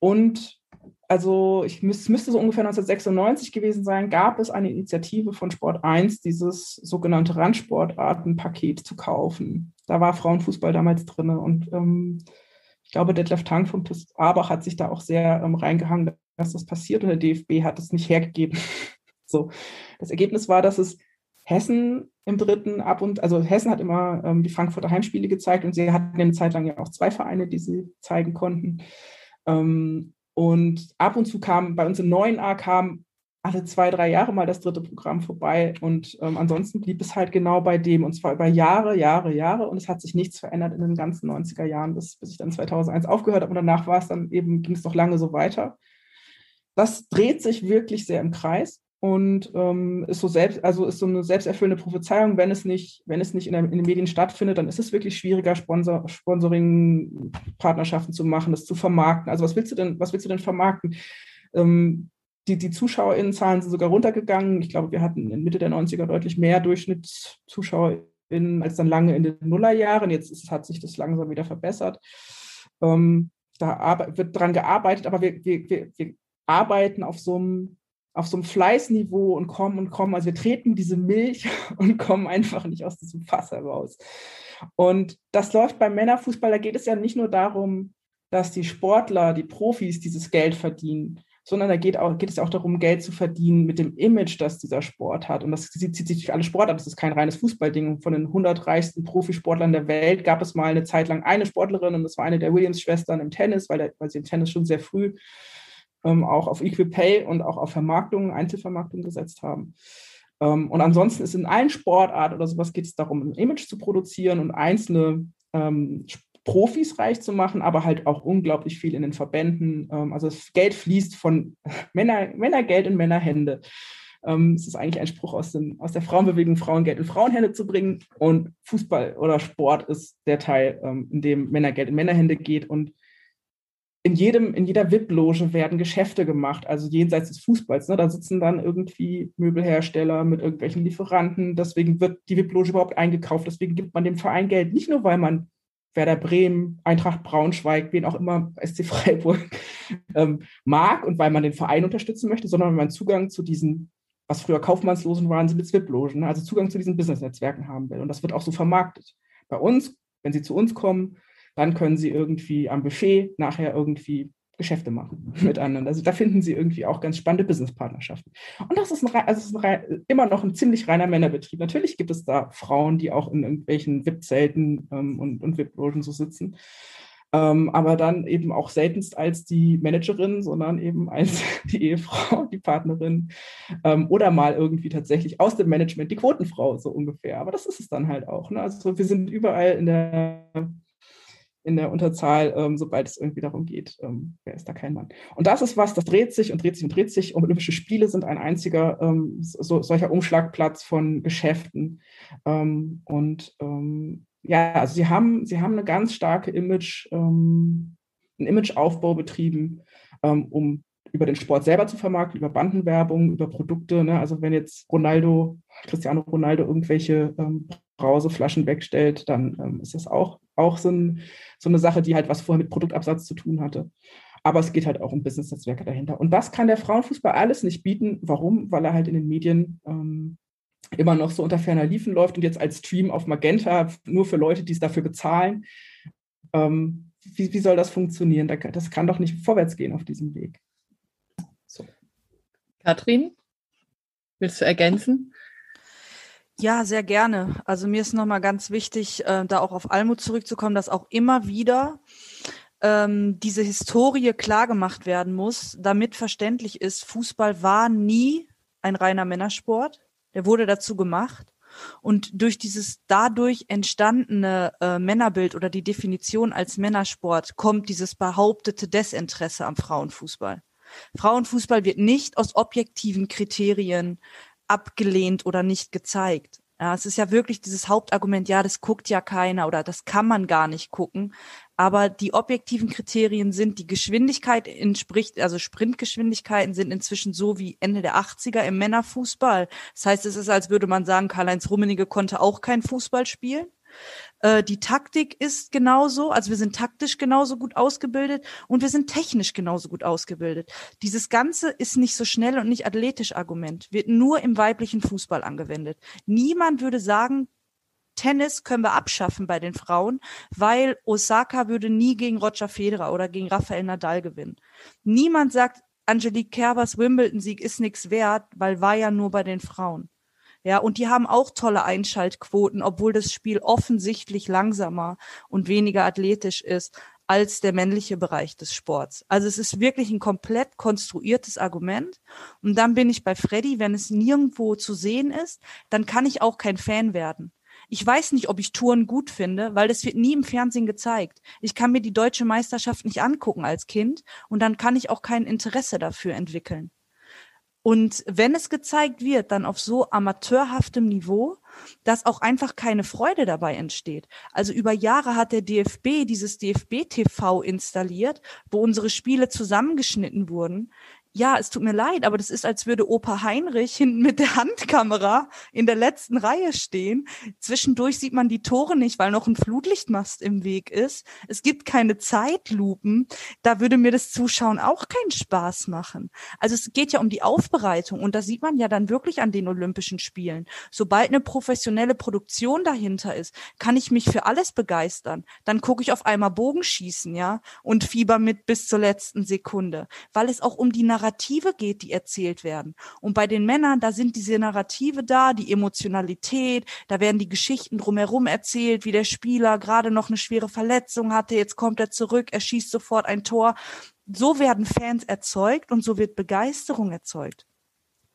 Und also ich müß, müsste so ungefähr 1996 gewesen sein, gab es eine Initiative von Sport 1, dieses sogenannte Randsportartenpaket zu kaufen. Da war Frauenfußball damals drin. Und ähm, ich glaube, Detlef Tank von Pist Abach hat sich da auch sehr ähm, reingehangen, dass das passiert und der DFB hat es nicht hergegeben. so. Das Ergebnis war, dass es Hessen im dritten ab und also Hessen hat immer ähm, die Frankfurter Heimspiele gezeigt und sie hatten eine Zeit lang ja auch zwei Vereine, die sie zeigen konnten. Ähm, und ab und zu kam bei uns im neuen A kam alle zwei, drei Jahre mal das dritte Programm vorbei. Und ähm, ansonsten blieb es halt genau bei dem. Und zwar über Jahre, Jahre, Jahre. Und es hat sich nichts verändert in den ganzen 90er Jahren, bis, bis ich dann 2001 aufgehört habe. Und danach war es dann eben, ging es doch lange so weiter. Das dreht sich wirklich sehr im Kreis und ähm, ist so selbst, also ist so eine selbsterfüllende Prophezeiung, wenn es nicht, wenn es nicht in, der, in den Medien stattfindet, dann ist es wirklich schwieriger, Sponsor, Sponsoring-Partnerschaften zu machen, das zu vermarkten. Also was willst du denn, was willst du denn vermarkten? Ähm, die, die ZuschauerInnenzahlen sind sogar runtergegangen. Ich glaube, wir hatten in Mitte der 90er deutlich mehr DurchschnittszuschauerInnen als dann lange in den Nullerjahren. Jetzt ist, hat sich das langsam wieder verbessert. Ähm, da wird dran gearbeitet, aber wir, wir, wir, wir arbeiten auf so einem auf so einem Fleißniveau und kommen und kommen. Also wir treten diese Milch und kommen einfach nicht aus diesem Fass heraus. Und das läuft beim Männerfußball, da geht es ja nicht nur darum, dass die Sportler, die Profis dieses Geld verdienen, sondern da geht, auch, geht es auch darum, Geld zu verdienen mit dem Image, das dieser Sport hat. Und das zieht sich durch alle Sportarten. Das ist kein reines Fußballding. Von den 100 reichsten Profisportlern der Welt gab es mal eine Zeit lang eine Sportlerin und das war eine der Williams-Schwestern im Tennis, weil, der, weil sie im Tennis schon sehr früh ähm, auch auf Equal Pay und auch auf Vermarktung, Einzelvermarktung gesetzt haben. Ähm, und ansonsten ist in allen Sportarten oder sowas geht es darum, ein Image zu produzieren und einzelne ähm, Profis reich zu machen, aber halt auch unglaublich viel in den Verbänden. Ähm, also das Geld fließt von Männer, Männergeld in Männerhände. Ähm, es ist eigentlich ein Spruch aus, den, aus der Frauenbewegung, Frauengeld in Frauenhände zu bringen. Und Fußball oder Sport ist der Teil, ähm, in dem Männergeld in Männerhände geht. Und in jedem, in jeder VIP-Loge werden Geschäfte gemacht, also jenseits des Fußballs. Ne? Da sitzen dann irgendwie Möbelhersteller mit irgendwelchen Lieferanten. Deswegen wird die VIP-Loge überhaupt eingekauft. Deswegen gibt man dem Verein Geld. Nicht nur, weil man Werder Bremen, Eintracht Braunschweig, wen auch immer, SC Freiburg ähm, mag und weil man den Verein unterstützen möchte, sondern weil man Zugang zu diesen, was früher Kaufmannslosen waren, sind jetzt VIP-Logen, ne? also Zugang zu diesen Business-Netzwerken haben will. Und das wird auch so vermarktet. Bei uns, wenn sie zu uns kommen, dann können sie irgendwie am Buffet nachher irgendwie Geschäfte machen miteinander. Also da finden sie irgendwie auch ganz spannende Businesspartnerschaften. Und das ist, ein, also ist ein, immer noch ein ziemlich reiner Männerbetrieb. Natürlich gibt es da Frauen, die auch in irgendwelchen VIP-Zelten ähm, und, und VIP-Logen so sitzen. Ähm, aber dann eben auch seltenst als die Managerin, sondern eben als die Ehefrau, die Partnerin ähm, oder mal irgendwie tatsächlich aus dem Management die Quotenfrau, so ungefähr. Aber das ist es dann halt auch. Ne? Also wir sind überall in der in der Unterzahl, ähm, sobald es irgendwie darum geht, ähm, wer ist da kein Mann. Und das ist was, das dreht sich und dreht sich und dreht sich. Und Olympische Spiele sind ein einziger ähm, so, solcher Umschlagplatz von Geschäften. Ähm, und ähm, ja, also sie haben, sie haben eine ganz starke Image, ähm, einen Imageaufbau betrieben, um über den Sport selber zu vermarkten, über Bandenwerbung, über Produkte. Ne? Also wenn jetzt Ronaldo, Cristiano Ronaldo irgendwelche ähm, Brauseflaschen wegstellt, dann ähm, ist das auch, auch so, ein, so, eine Sache, die halt was vorher mit Produktabsatz zu tun hatte. Aber es geht halt auch um Business-Netzwerke dahinter. Und das kann der Frauenfußball alles nicht bieten. Warum? Weil er halt in den Medien ähm, immer noch so unter ferner Liefen läuft und jetzt als Stream auf Magenta nur für Leute, die es dafür bezahlen. Ähm, wie, wie soll das funktionieren? Das kann doch nicht vorwärts gehen auf diesem Weg. Katrin, willst du ergänzen? Ja, sehr gerne. Also mir ist nochmal ganz wichtig, äh, da auch auf Almut zurückzukommen, dass auch immer wieder ähm, diese Historie klargemacht werden muss, damit verständlich ist, Fußball war nie ein reiner Männersport. Der wurde dazu gemacht. Und durch dieses dadurch entstandene äh, Männerbild oder die Definition als Männersport kommt dieses behauptete Desinteresse am Frauenfußball. Frauenfußball wird nicht aus objektiven Kriterien abgelehnt oder nicht gezeigt. Ja, es ist ja wirklich dieses Hauptargument, ja, das guckt ja keiner oder das kann man gar nicht gucken. Aber die objektiven Kriterien sind, die Geschwindigkeit entspricht, also Sprintgeschwindigkeiten sind inzwischen so wie Ende der 80er im Männerfußball. Das heißt, es ist, als würde man sagen, Karl-Heinz Rummenigge konnte auch kein Fußball spielen. Äh, die Taktik ist genauso, also wir sind taktisch genauso gut ausgebildet und wir sind technisch genauso gut ausgebildet. Dieses Ganze ist nicht so schnell und nicht athletisch Argument, wird nur im weiblichen Fußball angewendet. Niemand würde sagen, Tennis können wir abschaffen bei den Frauen, weil Osaka würde nie gegen Roger Federer oder gegen Rafael Nadal gewinnen. Niemand sagt, Angelique Kerbers Wimbledon-Sieg ist nichts wert, weil war ja nur bei den Frauen. Ja, und die haben auch tolle Einschaltquoten, obwohl das Spiel offensichtlich langsamer und weniger athletisch ist als der männliche Bereich des Sports. Also es ist wirklich ein komplett konstruiertes Argument. Und dann bin ich bei Freddy, wenn es nirgendwo zu sehen ist, dann kann ich auch kein Fan werden. Ich weiß nicht, ob ich Touren gut finde, weil das wird nie im Fernsehen gezeigt. Ich kann mir die deutsche Meisterschaft nicht angucken als Kind und dann kann ich auch kein Interesse dafür entwickeln. Und wenn es gezeigt wird, dann auf so amateurhaftem Niveau, dass auch einfach keine Freude dabei entsteht. Also über Jahre hat der DFB dieses DFB TV installiert, wo unsere Spiele zusammengeschnitten wurden ja, es tut mir leid, aber das ist, als würde Opa Heinrich hinten mit der Handkamera in der letzten Reihe stehen. Zwischendurch sieht man die Tore nicht, weil noch ein Flutlichtmast im Weg ist. Es gibt keine Zeitlupen. Da würde mir das Zuschauen auch keinen Spaß machen. Also es geht ja um die Aufbereitung und da sieht man ja dann wirklich an den Olympischen Spielen. Sobald eine professionelle Produktion dahinter ist, kann ich mich für alles begeistern. Dann gucke ich auf einmal Bogenschießen, ja, und fieber mit bis zur letzten Sekunde, weil es auch um die geht, die erzählt werden. Und bei den Männern, da sind diese Narrative da, die Emotionalität, da werden die Geschichten drumherum erzählt, wie der Spieler gerade noch eine schwere Verletzung hatte, jetzt kommt er zurück, er schießt sofort ein Tor. So werden Fans erzeugt und so wird Begeisterung erzeugt.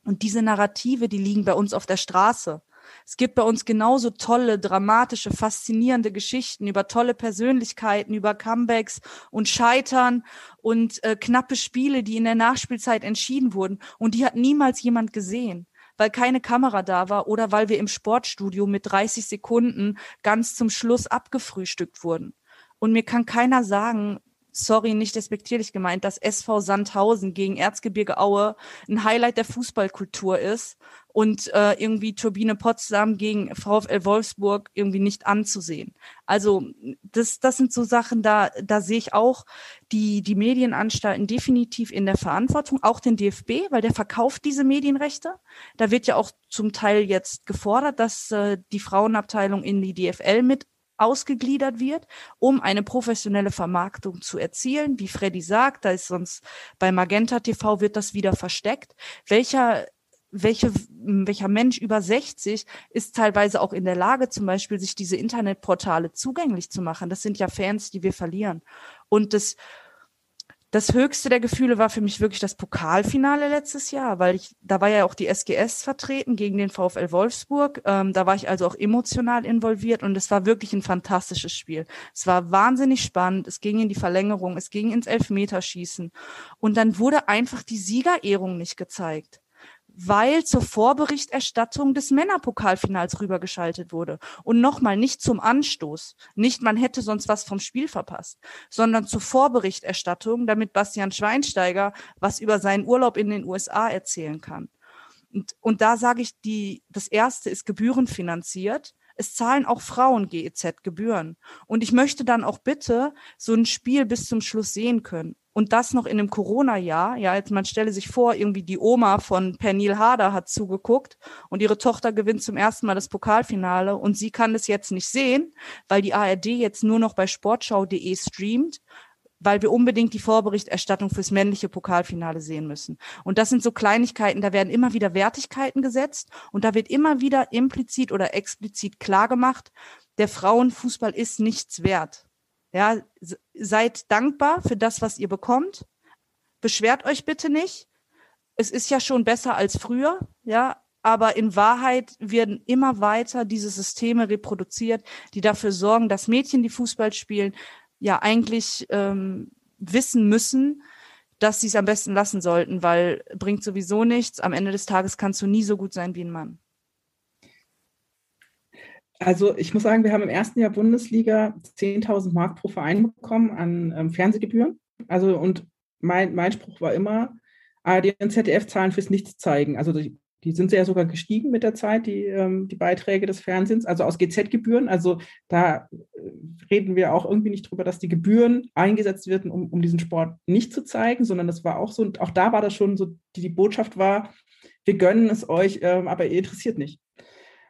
Und diese Narrative, die liegen bei uns auf der Straße. Es gibt bei uns genauso tolle, dramatische, faszinierende Geschichten über tolle Persönlichkeiten, über Comebacks und Scheitern und äh, knappe Spiele, die in der Nachspielzeit entschieden wurden. Und die hat niemals jemand gesehen weil keine Kamera da war oder weil wir im Sportstudio mit 30 Sekunden ganz zum Schluss abgefrühstückt wurden. Und mir kann keiner sagen, sorry, nicht despektierlich gemeint, dass SV Sandhausen gegen Erzgebirge Aue ein Highlight der Fußballkultur ist und äh, irgendwie Turbine Potsdam gegen VfL Wolfsburg irgendwie nicht anzusehen. Also das, das sind so Sachen, da, da sehe ich auch die, die Medienanstalten definitiv in der Verantwortung, auch den DFB, weil der verkauft diese Medienrechte. Da wird ja auch zum Teil jetzt gefordert, dass äh, die Frauenabteilung in die DFL mit ausgegliedert wird, um eine professionelle Vermarktung zu erzielen. Wie Freddy sagt, da ist sonst bei Magenta TV wird das wieder versteckt. Welcher welche, welcher Mensch über 60 ist teilweise auch in der Lage, zum Beispiel sich diese Internetportale zugänglich zu machen. Das sind ja Fans, die wir verlieren. Und das, das höchste der Gefühle war für mich wirklich das Pokalfinale letztes Jahr, weil ich, da war ja auch die SGS vertreten gegen den VfL Wolfsburg. Ähm, da war ich also auch emotional involviert und es war wirklich ein fantastisches Spiel. Es war wahnsinnig spannend. Es ging in die Verlängerung, es ging ins Elfmeterschießen und dann wurde einfach die Siegerehrung nicht gezeigt weil zur Vorberichterstattung des Männerpokalfinals rübergeschaltet wurde. Und nochmal, nicht zum Anstoß, nicht man hätte sonst was vom Spiel verpasst, sondern zur Vorberichterstattung, damit Bastian Schweinsteiger was über seinen Urlaub in den USA erzählen kann. Und, und da sage ich, die, das erste ist gebührenfinanziert. Es zahlen auch Frauen GEZ Gebühren. Und ich möchte dann auch bitte so ein Spiel bis zum Schluss sehen können. Und das noch in einem Corona-Jahr. Ja, jetzt man stelle sich vor, irgendwie die Oma von Pernil Harder hat zugeguckt und ihre Tochter gewinnt zum ersten Mal das Pokalfinale und sie kann es jetzt nicht sehen, weil die ARD jetzt nur noch bei sportschau.de streamt weil wir unbedingt die Vorberichterstattung fürs männliche Pokalfinale sehen müssen. Und das sind so Kleinigkeiten, da werden immer wieder Wertigkeiten gesetzt und da wird immer wieder implizit oder explizit klargemacht, der Frauenfußball ist nichts wert. Ja, seid dankbar für das, was ihr bekommt. Beschwert euch bitte nicht. Es ist ja schon besser als früher, ja, aber in Wahrheit werden immer weiter diese Systeme reproduziert, die dafür sorgen, dass Mädchen, die Fußball spielen, ja eigentlich ähm, wissen müssen, dass sie es am besten lassen sollten, weil bringt sowieso nichts. Am Ende des Tages kannst du nie so gut sein wie ein Mann. Also ich muss sagen, wir haben im ersten Jahr Bundesliga 10.000 Mark pro Verein bekommen an ähm, Fernsehgebühren. Also und mein, mein Spruch war immer, ARD und ZDF zahlen fürs Nichts zeigen. Also die, die sind ja sogar gestiegen mit der Zeit, die, ähm, die Beiträge des Fernsehens, also aus GZ-Gebühren. Also da äh, reden wir auch irgendwie nicht drüber, dass die Gebühren eingesetzt werden, um, um diesen Sport nicht zu zeigen, sondern das war auch so, und auch da war das schon so, die, die Botschaft war, wir gönnen es euch, ähm, aber ihr interessiert nicht.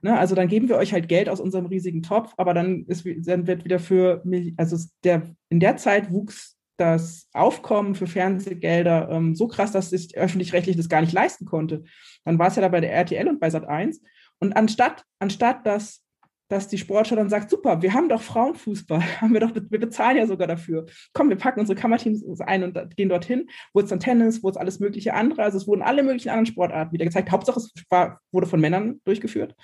Ne, also dann geben wir euch halt Geld aus unserem riesigen Topf, aber dann, ist, dann wird wieder für, also der, in der Zeit wuchs das Aufkommen für Fernsehgelder ähm, so krass, dass sich öffentlich-rechtlich das gar nicht leisten konnte. Dann war es ja da bei der RTL und bei Sat1 Und anstatt, anstatt dass dass die Sportschau dann sagt, super, wir haben doch Frauenfußball, haben wir doch, wir bezahlen ja sogar dafür. Komm, wir packen unsere Kammerteams ein und gehen dorthin, wo es dann Tennis, wo es alles mögliche andere, also es wurden alle möglichen anderen Sportarten wieder gezeigt. Hauptsache, es war, wurde von Männern durchgeführt,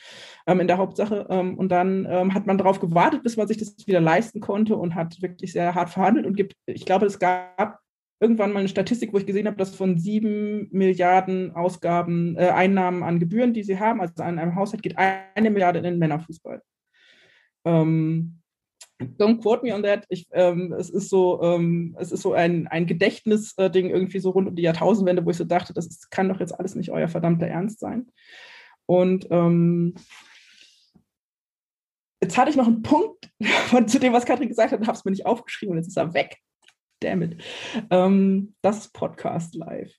ähm, in der Hauptsache. Ähm, und dann ähm, hat man darauf gewartet, bis man sich das wieder leisten konnte und hat wirklich sehr hart verhandelt und gibt, ich glaube, es gab irgendwann mal eine Statistik, wo ich gesehen habe, dass von sieben Milliarden Ausgaben, äh, Einnahmen an Gebühren, die sie haben, also an einem Haushalt geht eine Milliarde in den Männerfußball. Ähm, don't quote me on that. Ich, ähm, es ist so, ähm, es ist so ein, ein Gedächtnisding irgendwie so rund um die Jahrtausendwende, wo ich so dachte, das ist, kann doch jetzt alles nicht euer verdammter Ernst sein. Und ähm, jetzt hatte ich noch einen Punkt von, zu dem, was Katrin gesagt hat, und habe es mir nicht aufgeschrieben und jetzt ist er weg. Damn it. Ähm, das ist Podcast live.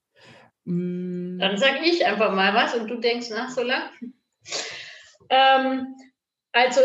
Mm. Dann sage ich einfach mal was und du denkst nach so lang. Ähm, also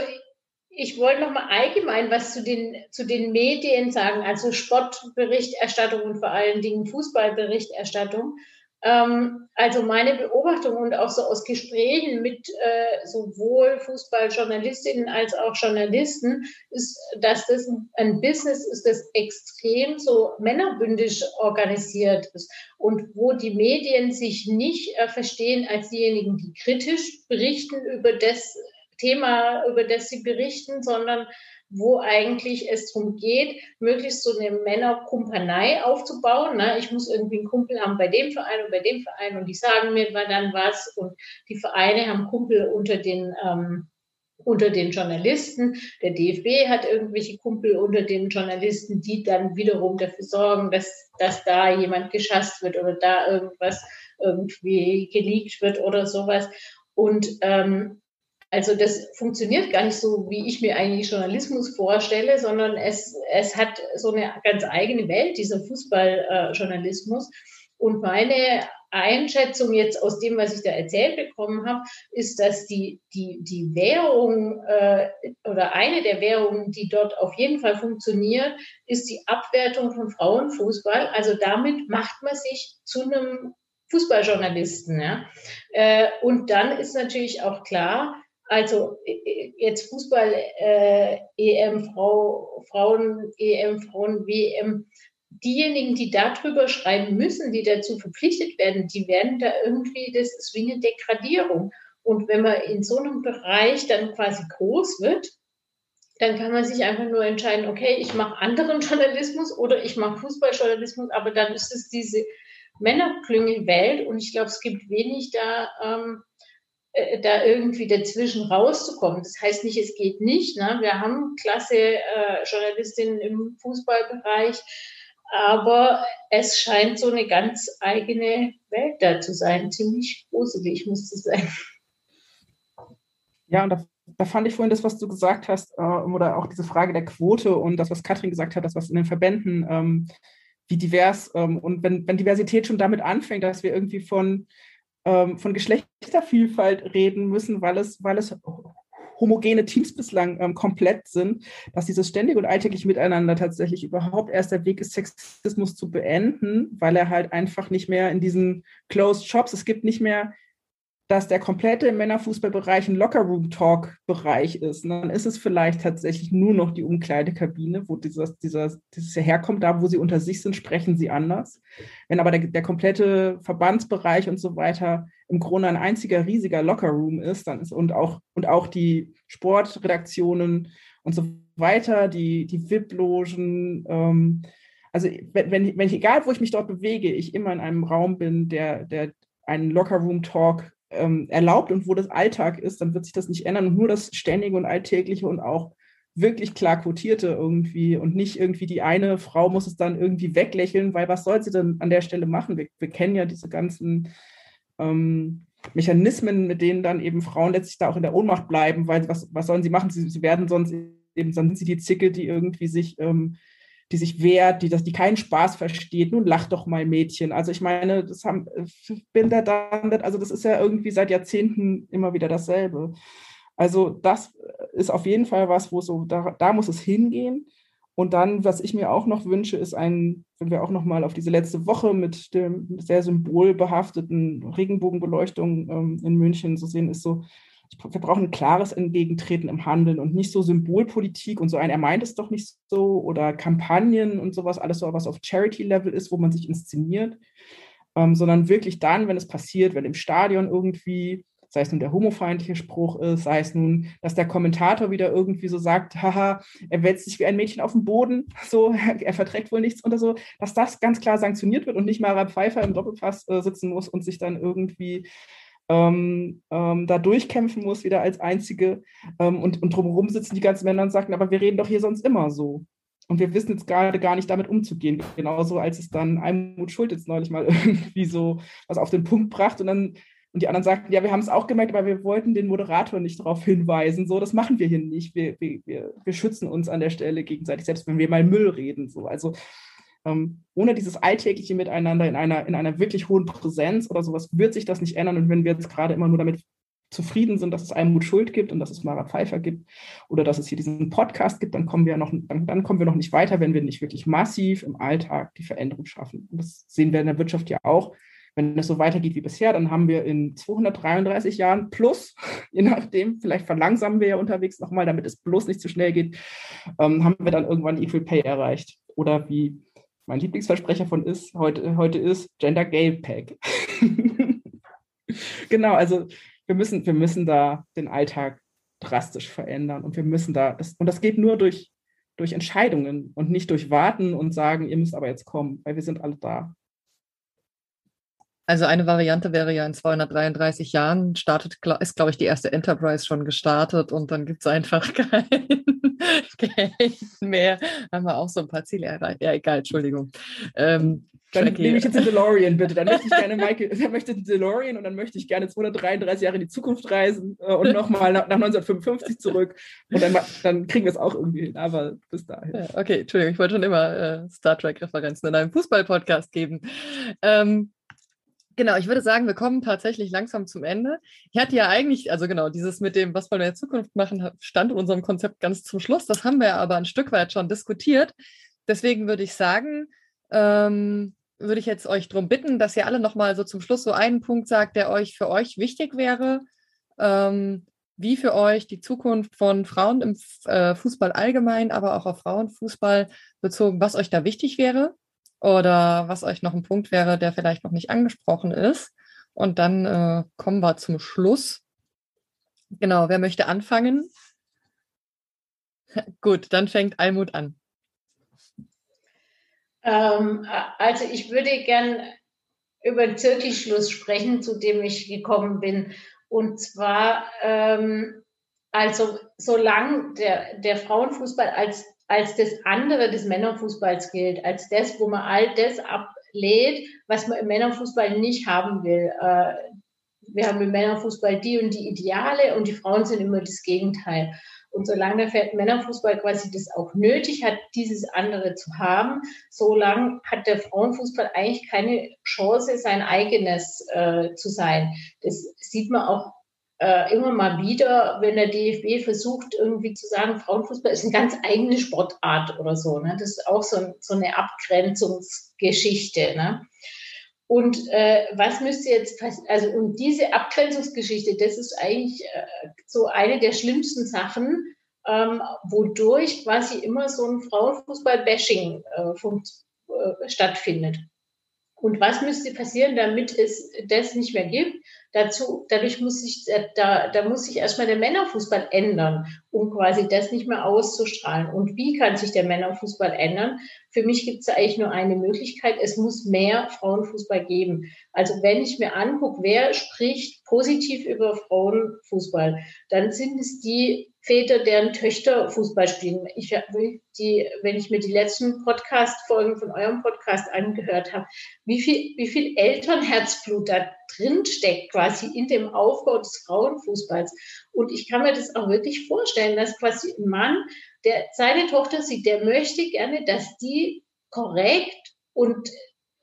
ich wollte noch mal allgemein was zu den, zu den Medien sagen, also Sportberichterstattung und vor allen Dingen Fußballberichterstattung. Ähm, also meine Beobachtung und auch so aus Gesprächen mit äh, sowohl Fußballjournalistinnen als auch Journalisten ist, dass das ein Business ist, das extrem so männerbündisch organisiert ist und wo die Medien sich nicht äh, verstehen als diejenigen, die kritisch berichten über das, Thema, über das sie berichten, sondern wo eigentlich es darum geht, möglichst so eine Männerkumpanei aufzubauen. Ne? Ich muss irgendwie einen Kumpel haben bei dem Verein und bei dem Verein und die sagen mir dann was und die Vereine haben Kumpel unter den ähm, unter den Journalisten. Der DFB hat irgendwelche Kumpel unter den Journalisten, die dann wiederum dafür sorgen, dass, dass da jemand geschasst wird oder da irgendwas irgendwie geleakt wird oder sowas. Und ähm, also das funktioniert gar nicht so, wie ich mir eigentlich Journalismus vorstelle, sondern es, es hat so eine ganz eigene Welt, dieser Fußballjournalismus. Und meine Einschätzung jetzt aus dem, was ich da erzählt bekommen habe, ist, dass die, die, die Währung äh, oder eine der Währungen, die dort auf jeden Fall funktioniert, ist die Abwertung von Frauenfußball. Also damit macht man sich zu einem Fußballjournalisten. Ja? Äh, und dann ist natürlich auch klar, also jetzt Fußball, äh, EM, Frau, Frauen, EM, Frauen, WM, diejenigen, die darüber schreiben müssen, die dazu verpflichtet werden, die werden da irgendwie, das ist wie eine Degradierung. Und wenn man in so einem Bereich dann quasi groß wird, dann kann man sich einfach nur entscheiden, okay, ich mache anderen Journalismus oder ich mache Fußballjournalismus, aber dann ist es diese Männerklüngelwelt und ich glaube, es gibt wenig da, ähm, äh, da irgendwie dazwischen rauszukommen. Das heißt nicht, es geht nicht. Ne? Wir haben klasse äh, Journalistinnen im Fußballbereich, aber es scheint so eine ganz eigene Welt da zu sein. Ziemlich gruselig, muss es sein. Ja, und da, da, fand ich vorhin das, was du gesagt hast, äh, oder auch diese Frage der Quote und das, was Katrin gesagt hat, das, was in den Verbänden, ähm, wie divers, ähm, und wenn, wenn Diversität schon damit anfängt, dass wir irgendwie von ähm, von Geschlechtervielfalt reden müssen, weil es, weil es homogene Teams bislang ähm, komplett sind, dass dieses ständige und alltägliche Miteinander tatsächlich überhaupt erst der Weg ist, Sexismus zu beenden, weil er halt einfach nicht mehr in diesen Closed Shops, es gibt nicht mehr dass der komplette Männerfußballbereich ein Lockerroom-Talk-Bereich ist, dann ist es vielleicht tatsächlich nur noch die Umkleidekabine, wo dieses, dieser, dieses herkommt. Da, wo sie unter sich sind, sprechen sie anders. Wenn aber der, der komplette Verbandsbereich und so weiter im Grunde ein einziger riesiger Lockerroom ist, dann ist und auch, und auch die Sportredaktionen und so weiter, die, die VIP-Logen, ähm, also wenn, wenn, wenn ich, egal wo ich mich dort bewege, ich immer in einem Raum bin, der, der einen Lockerroom-Talk ähm, erlaubt und wo das Alltag ist, dann wird sich das nicht ändern. Und nur das Ständige und Alltägliche und auch wirklich klar quotierte irgendwie und nicht irgendwie die eine Frau muss es dann irgendwie weglächeln, weil was soll sie denn an der Stelle machen? Wir, wir kennen ja diese ganzen ähm, Mechanismen, mit denen dann eben Frauen letztlich da auch in der Ohnmacht bleiben, weil was, was sollen sie machen? Sie, sie werden sonst eben, dann sind sie die Zicke, die irgendwie sich ähm, die sich wehrt, die, das, die keinen Spaß versteht. Nun lach doch mal, Mädchen. Also ich meine, das haben Bilder dann, also das ist ja irgendwie seit Jahrzehnten immer wieder dasselbe. Also das ist auf jeden Fall was, wo so, da, da muss es hingehen. Und dann, was ich mir auch noch wünsche, ist ein, wenn wir auch noch mal auf diese letzte Woche mit dem sehr symbolbehafteten Regenbogenbeleuchtung ähm, in München so sehen, ist so, wir brauchen ein klares Entgegentreten im Handeln und nicht so Symbolpolitik und so ein, er meint es doch nicht so oder Kampagnen und sowas, alles so, was auf Charity-Level ist, wo man sich inszeniert, ähm, sondern wirklich dann, wenn es passiert, wenn im Stadion irgendwie, sei es nun der homofeindliche Spruch ist, sei es nun, dass der Kommentator wieder irgendwie so sagt, haha, er wälzt sich wie ein Mädchen auf den Boden, so, er verträgt wohl nichts oder so, dass das ganz klar sanktioniert wird und nicht Mara Pfeiffer im Doppelpass äh, sitzen muss und sich dann irgendwie ähm, ähm, da durchkämpfen muss, wieder als Einzige. Ähm, und, und drumherum sitzen die ganzen Männer und sagen, aber wir reden doch hier sonst immer so. Und wir wissen jetzt gerade gar nicht damit umzugehen. Genauso als es dann Almut Schuld jetzt neulich mal irgendwie so was auf den Punkt brachte und dann und die anderen sagten, ja, wir haben es auch gemerkt, aber wir wollten den Moderator nicht darauf hinweisen. So, das machen wir hier nicht. Wir, wir, wir schützen uns an der Stelle gegenseitig, selbst wenn wir mal Müll reden. So. Also ähm, ohne dieses alltägliche Miteinander in einer, in einer wirklich hohen Präsenz oder sowas wird sich das nicht ändern. Und wenn wir jetzt gerade immer nur damit zufrieden sind, dass es Almut Schuld gibt und dass es Mara Pfeiffer gibt oder dass es hier diesen Podcast gibt, dann kommen wir noch, dann, dann kommen wir noch nicht weiter, wenn wir nicht wirklich massiv im Alltag die Veränderung schaffen. Und das sehen wir in der Wirtschaft ja auch. Wenn es so weitergeht wie bisher, dann haben wir in 233 Jahren plus, je nachdem, vielleicht verlangsamen wir ja unterwegs nochmal, damit es bloß nicht zu schnell geht, ähm, haben wir dann irgendwann Equal Pay erreicht. Oder wie mein Lieblingsversprecher von ist, heute, heute ist Gender Gay Pack. genau, also wir müssen, wir müssen da den Alltag drastisch verändern und wir müssen da, das, und das geht nur durch, durch Entscheidungen und nicht durch Warten und sagen, ihr müsst aber jetzt kommen, weil wir sind alle da. Also eine Variante wäre ja in 233 Jahren startet, ist glaube ich die erste Enterprise schon gestartet und dann gibt es einfach kein Geld mehr. Haben wir auch so ein paar Ziele erreicht. Ja, egal, Entschuldigung. Ähm, dann nehme ich jetzt den DeLorean, bitte. Dann möchte ich gerne Michael, dann möchte den DeLorean und dann möchte ich gerne 233 Jahre in die Zukunft reisen äh, und nochmal nach, nach 1955 zurück. Und dann, dann kriegen wir es auch irgendwie hin, aber bis dahin. Ja, okay, Entschuldigung, ich wollte schon immer äh, Star Trek-Referenzen in einem Fußball-Podcast geben. Ähm, Genau, ich würde sagen, wir kommen tatsächlich langsam zum Ende. Ich hatte ja eigentlich, also genau, dieses mit dem, was wollen wir in Zukunft machen, stand in unserem Konzept ganz zum Schluss. Das haben wir aber ein Stück weit schon diskutiert. Deswegen würde ich sagen, ähm, würde ich jetzt euch darum bitten, dass ihr alle nochmal so zum Schluss so einen Punkt sagt, der euch für euch wichtig wäre, ähm, wie für euch die Zukunft von Frauen im äh, Fußball allgemein, aber auch auf Frauenfußball bezogen, was euch da wichtig wäre oder was euch noch ein Punkt wäre, der vielleicht noch nicht angesprochen ist. Und dann äh, kommen wir zum Schluss. Genau, wer möchte anfangen? Gut, dann fängt Almut an. Ähm, also ich würde gern über den Zirkelschluss sprechen, zu dem ich gekommen bin. Und zwar, ähm, also solange der, der Frauenfußball als als das andere des Männerfußballs gilt, als das, wo man all das ablehnt, was man im Männerfußball nicht haben will. Äh, wir haben im Männerfußball die und die Ideale und die Frauen sind immer das Gegenteil. Und solange der Männerfußball quasi das auch nötig hat, dieses andere zu haben, solange hat der Frauenfußball eigentlich keine Chance, sein eigenes äh, zu sein. Das sieht man auch äh, immer mal wieder, wenn der DFB versucht, irgendwie zu sagen, Frauenfußball ist eine ganz eigene Sportart oder so. Ne? Das ist auch so, so eine Abgrenzungsgeschichte. Ne? Und äh, was müsste jetzt passieren? Also, und diese Abgrenzungsgeschichte, das ist eigentlich äh, so eine der schlimmsten Sachen, ähm, wodurch quasi immer so ein Frauenfußball-Bashing äh, äh, stattfindet. Und was müsste passieren, damit es das nicht mehr gibt? Dazu, dadurch muss sich, äh, da, da muss sich erstmal der Männerfußball ändern, um quasi das nicht mehr auszustrahlen. Und wie kann sich der Männerfußball ändern? Für mich gibt es eigentlich nur eine Möglichkeit. Es muss mehr Frauenfußball geben. Also wenn ich mir angucke, wer spricht positiv über Frauenfußball, dann sind es die Väter, deren Töchter Fußball spielen. Ich, die, wenn ich mir die letzten Podcast-Folgen von eurem Podcast angehört habe, wie viel, wie viel Elternherzblut da drin steckt, quasi in dem Aufbau des Frauenfußballs. Und ich kann mir das auch wirklich vorstellen, dass quasi ein Mann, der seine Tochter sieht, der möchte gerne, dass die korrekt und,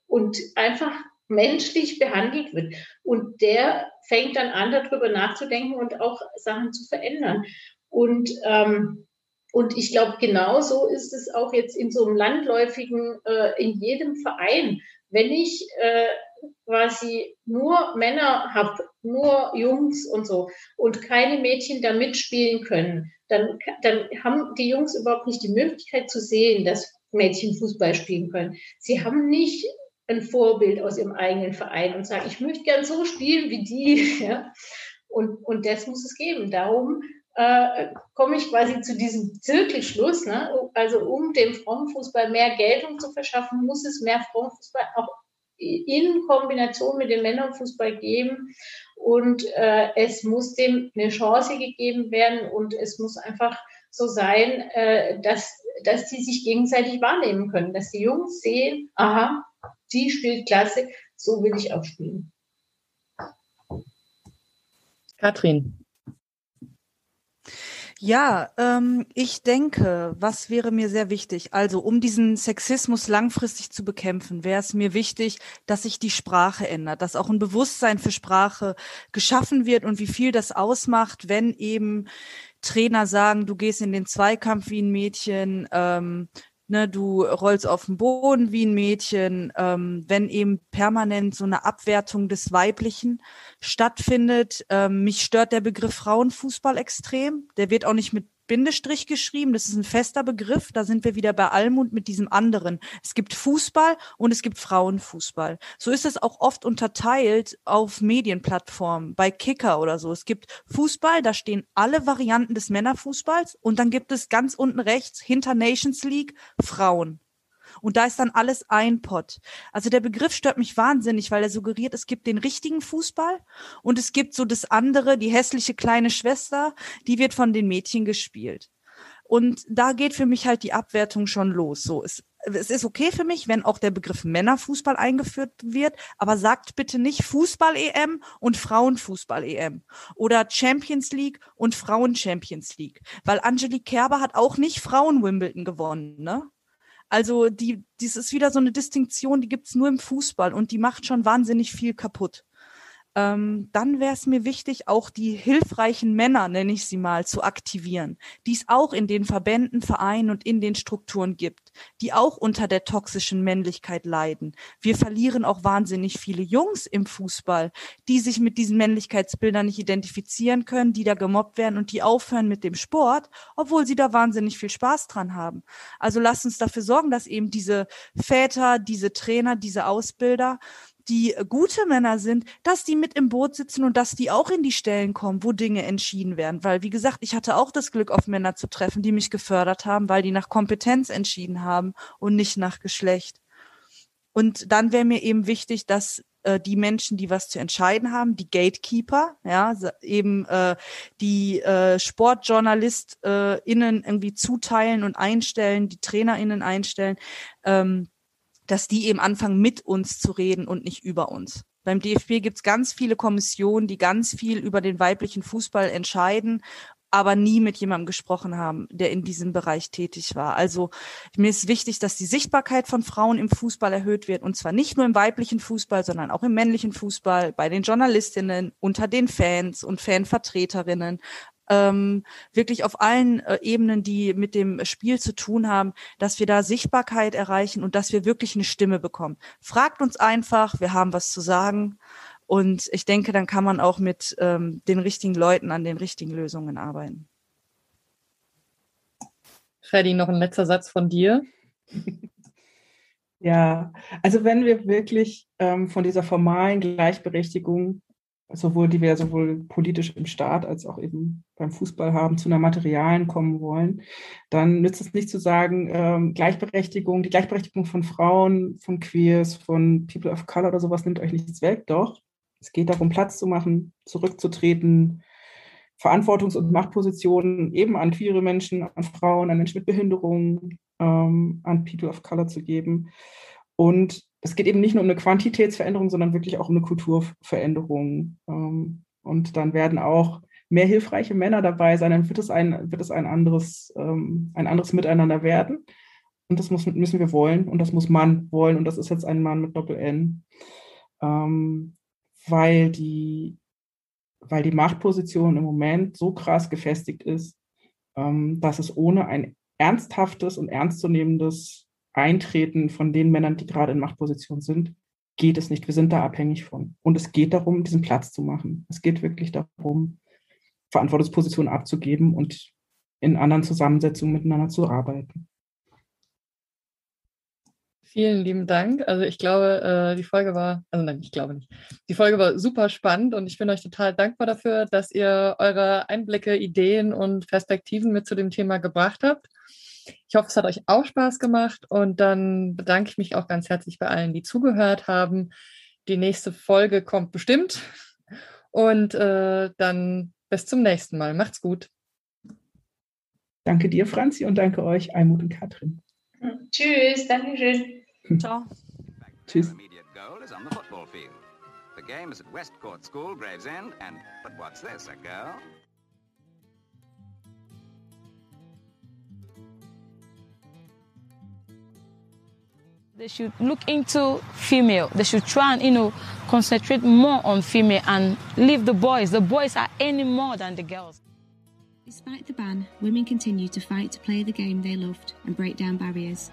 und einfach menschlich behandelt wird. Und der fängt dann an, darüber nachzudenken und auch Sachen zu verändern. Und, ähm, und ich glaube, genauso ist es auch jetzt in so einem landläufigen, äh, in jedem Verein. Wenn ich äh, quasi nur Männer habe, nur Jungs und so und keine Mädchen da mitspielen können, dann, dann haben die Jungs überhaupt nicht die Möglichkeit zu sehen, dass Mädchen Fußball spielen können. Sie haben nicht ein Vorbild aus ihrem eigenen Verein und sagen, ich möchte gern so spielen wie die. Ja? Und, und das muss es geben. Darum äh, komme ich quasi zu diesem Zirkelschluss. Ne? Also um dem Frauenfußball mehr Geltung zu verschaffen, muss es mehr Frauenfußball auch in Kombination mit dem Männerfußball geben. Und äh, es muss dem eine Chance gegeben werden und es muss einfach so sein, äh, dass, dass die sich gegenseitig wahrnehmen können, dass die Jungs sehen, aha, die spielt klasse, so will ich auch spielen. Katrin. Ja, ähm, ich denke, was wäre mir sehr wichtig? Also, um diesen Sexismus langfristig zu bekämpfen, wäre es mir wichtig, dass sich die Sprache ändert, dass auch ein Bewusstsein für Sprache geschaffen wird und wie viel das ausmacht, wenn eben Trainer sagen, du gehst in den Zweikampf wie ein Mädchen, ähm, ne, du rollst auf den Boden wie ein Mädchen, ähm, wenn eben permanent so eine Abwertung des Weiblichen stattfindet. Ähm, mich stört der Begriff Frauenfußball extrem. Der wird auch nicht mit Bindestrich geschrieben. Das ist ein fester Begriff. Da sind wir wieder bei Almund mit diesem anderen. Es gibt Fußball und es gibt Frauenfußball. So ist es auch oft unterteilt auf Medienplattformen, bei Kicker oder so. Es gibt Fußball, da stehen alle Varianten des Männerfußballs und dann gibt es ganz unten rechts hinter Nations League Frauen. Und da ist dann alles ein Pott. Also der Begriff stört mich wahnsinnig, weil er suggeriert, es gibt den richtigen Fußball und es gibt so das andere, die hässliche kleine Schwester, die wird von den Mädchen gespielt. Und da geht für mich halt die Abwertung schon los. So, es, es ist okay für mich, wenn auch der Begriff Männerfußball eingeführt wird, aber sagt bitte nicht Fußball-EM und Frauenfußball-EM oder Champions League und Frauen-Champions League, weil Angelique Kerber hat auch nicht Frauen-Wimbledon gewonnen, ne? Also die, dies ist wieder so eine Distinktion, die gibt's nur im Fußball und die macht schon wahnsinnig viel kaputt ähm, dann wäre es mir wichtig, auch die hilfreichen Männer, nenne ich sie mal, zu aktivieren, die es auch in den Verbänden, Vereinen und in den Strukturen gibt, die auch unter der toxischen Männlichkeit leiden. Wir verlieren auch wahnsinnig viele Jungs im Fußball, die sich mit diesen Männlichkeitsbildern nicht identifizieren können, die da gemobbt werden und die aufhören mit dem Sport, obwohl sie da wahnsinnig viel Spaß dran haben. Also lasst uns dafür sorgen, dass eben diese Väter, diese Trainer, diese Ausbilder die gute Männer sind, dass die mit im Boot sitzen und dass die auch in die Stellen kommen, wo Dinge entschieden werden. Weil, wie gesagt, ich hatte auch das Glück, auf Männer zu treffen, die mich gefördert haben, weil die nach Kompetenz entschieden haben und nicht nach Geschlecht. Und dann wäre mir eben wichtig, dass äh, die Menschen, die was zu entscheiden haben, die Gatekeeper, ja, eben äh, die äh, SportjournalistInnen äh, irgendwie zuteilen und einstellen, die TrainerInnen einstellen, ähm, dass die eben anfangen, mit uns zu reden und nicht über uns. Beim DFB gibt's ganz viele Kommissionen, die ganz viel über den weiblichen Fußball entscheiden, aber nie mit jemandem gesprochen haben, der in diesem Bereich tätig war. Also mir ist wichtig, dass die Sichtbarkeit von Frauen im Fußball erhöht wird und zwar nicht nur im weiblichen Fußball, sondern auch im männlichen Fußball, bei den Journalistinnen, unter den Fans und Fanvertreterinnen, ähm, wirklich auf allen äh, Ebenen, die mit dem Spiel zu tun haben, dass wir da Sichtbarkeit erreichen und dass wir wirklich eine Stimme bekommen. Fragt uns einfach, wir haben was zu sagen. Und ich denke, dann kann man auch mit ähm, den richtigen Leuten an den richtigen Lösungen arbeiten. Freddy, noch ein letzter Satz von dir. Ja, also wenn wir wirklich ähm, von dieser formalen Gleichberechtigung sowohl die wir sowohl politisch im Staat als auch eben beim Fußball haben, zu einer materialen kommen wollen, dann nützt es nicht zu sagen, ähm, Gleichberechtigung, die Gleichberechtigung von Frauen, von Queers, von People of Color oder sowas nimmt euch nichts weg. Doch, es geht darum, Platz zu machen, zurückzutreten, Verantwortungs- und Machtpositionen eben an queere Menschen, an Frauen, an Menschen mit Behinderungen, ähm, an People of Color zu geben. Und es geht eben nicht nur um eine Quantitätsveränderung, sondern wirklich auch um eine Kulturveränderung. Ähm, und dann werden auch mehr hilfreiche Männer dabei sein, dann wird es ein, wird es ein anderes, ähm, ein anderes Miteinander werden. Und das muss, müssen wir wollen und das muss man wollen. Und das ist jetzt ein Mann mit Doppel-N. Ähm, weil die, weil die Machtposition im Moment so krass gefestigt ist, dass es ohne ein ernsthaftes und ernstzunehmendes Eintreten von den Männern, die gerade in Machtposition sind, geht es nicht. Wir sind da abhängig von. Und es geht darum, diesen Platz zu machen. Es geht wirklich darum, Verantwortungspositionen abzugeben und in anderen Zusammensetzungen miteinander zu arbeiten. Vielen lieben Dank. Also ich glaube, äh, die Folge war, also nein, ich glaube nicht. Die Folge war super spannend und ich bin euch total dankbar dafür, dass ihr eure Einblicke, Ideen und Perspektiven mit zu dem Thema gebracht habt. Ich hoffe, es hat euch auch Spaß gemacht und dann bedanke ich mich auch ganz herzlich bei allen, die zugehört haben. Die nächste Folge kommt bestimmt und äh, dann bis zum nächsten Mal. Macht's gut. Danke dir, Franzi, und danke euch, Almut und Katrin. Tschüss, danke schön. Ciao. Tschüss. immediate goal is on the football field. The game is at West Court School, Gravesend, and but what's this, a girl? They should look into female. They should try and, you know, concentrate more on female and leave the boys. The boys are any more than the girls. Despite the ban, women continue to fight to play the game they loved and break down barriers.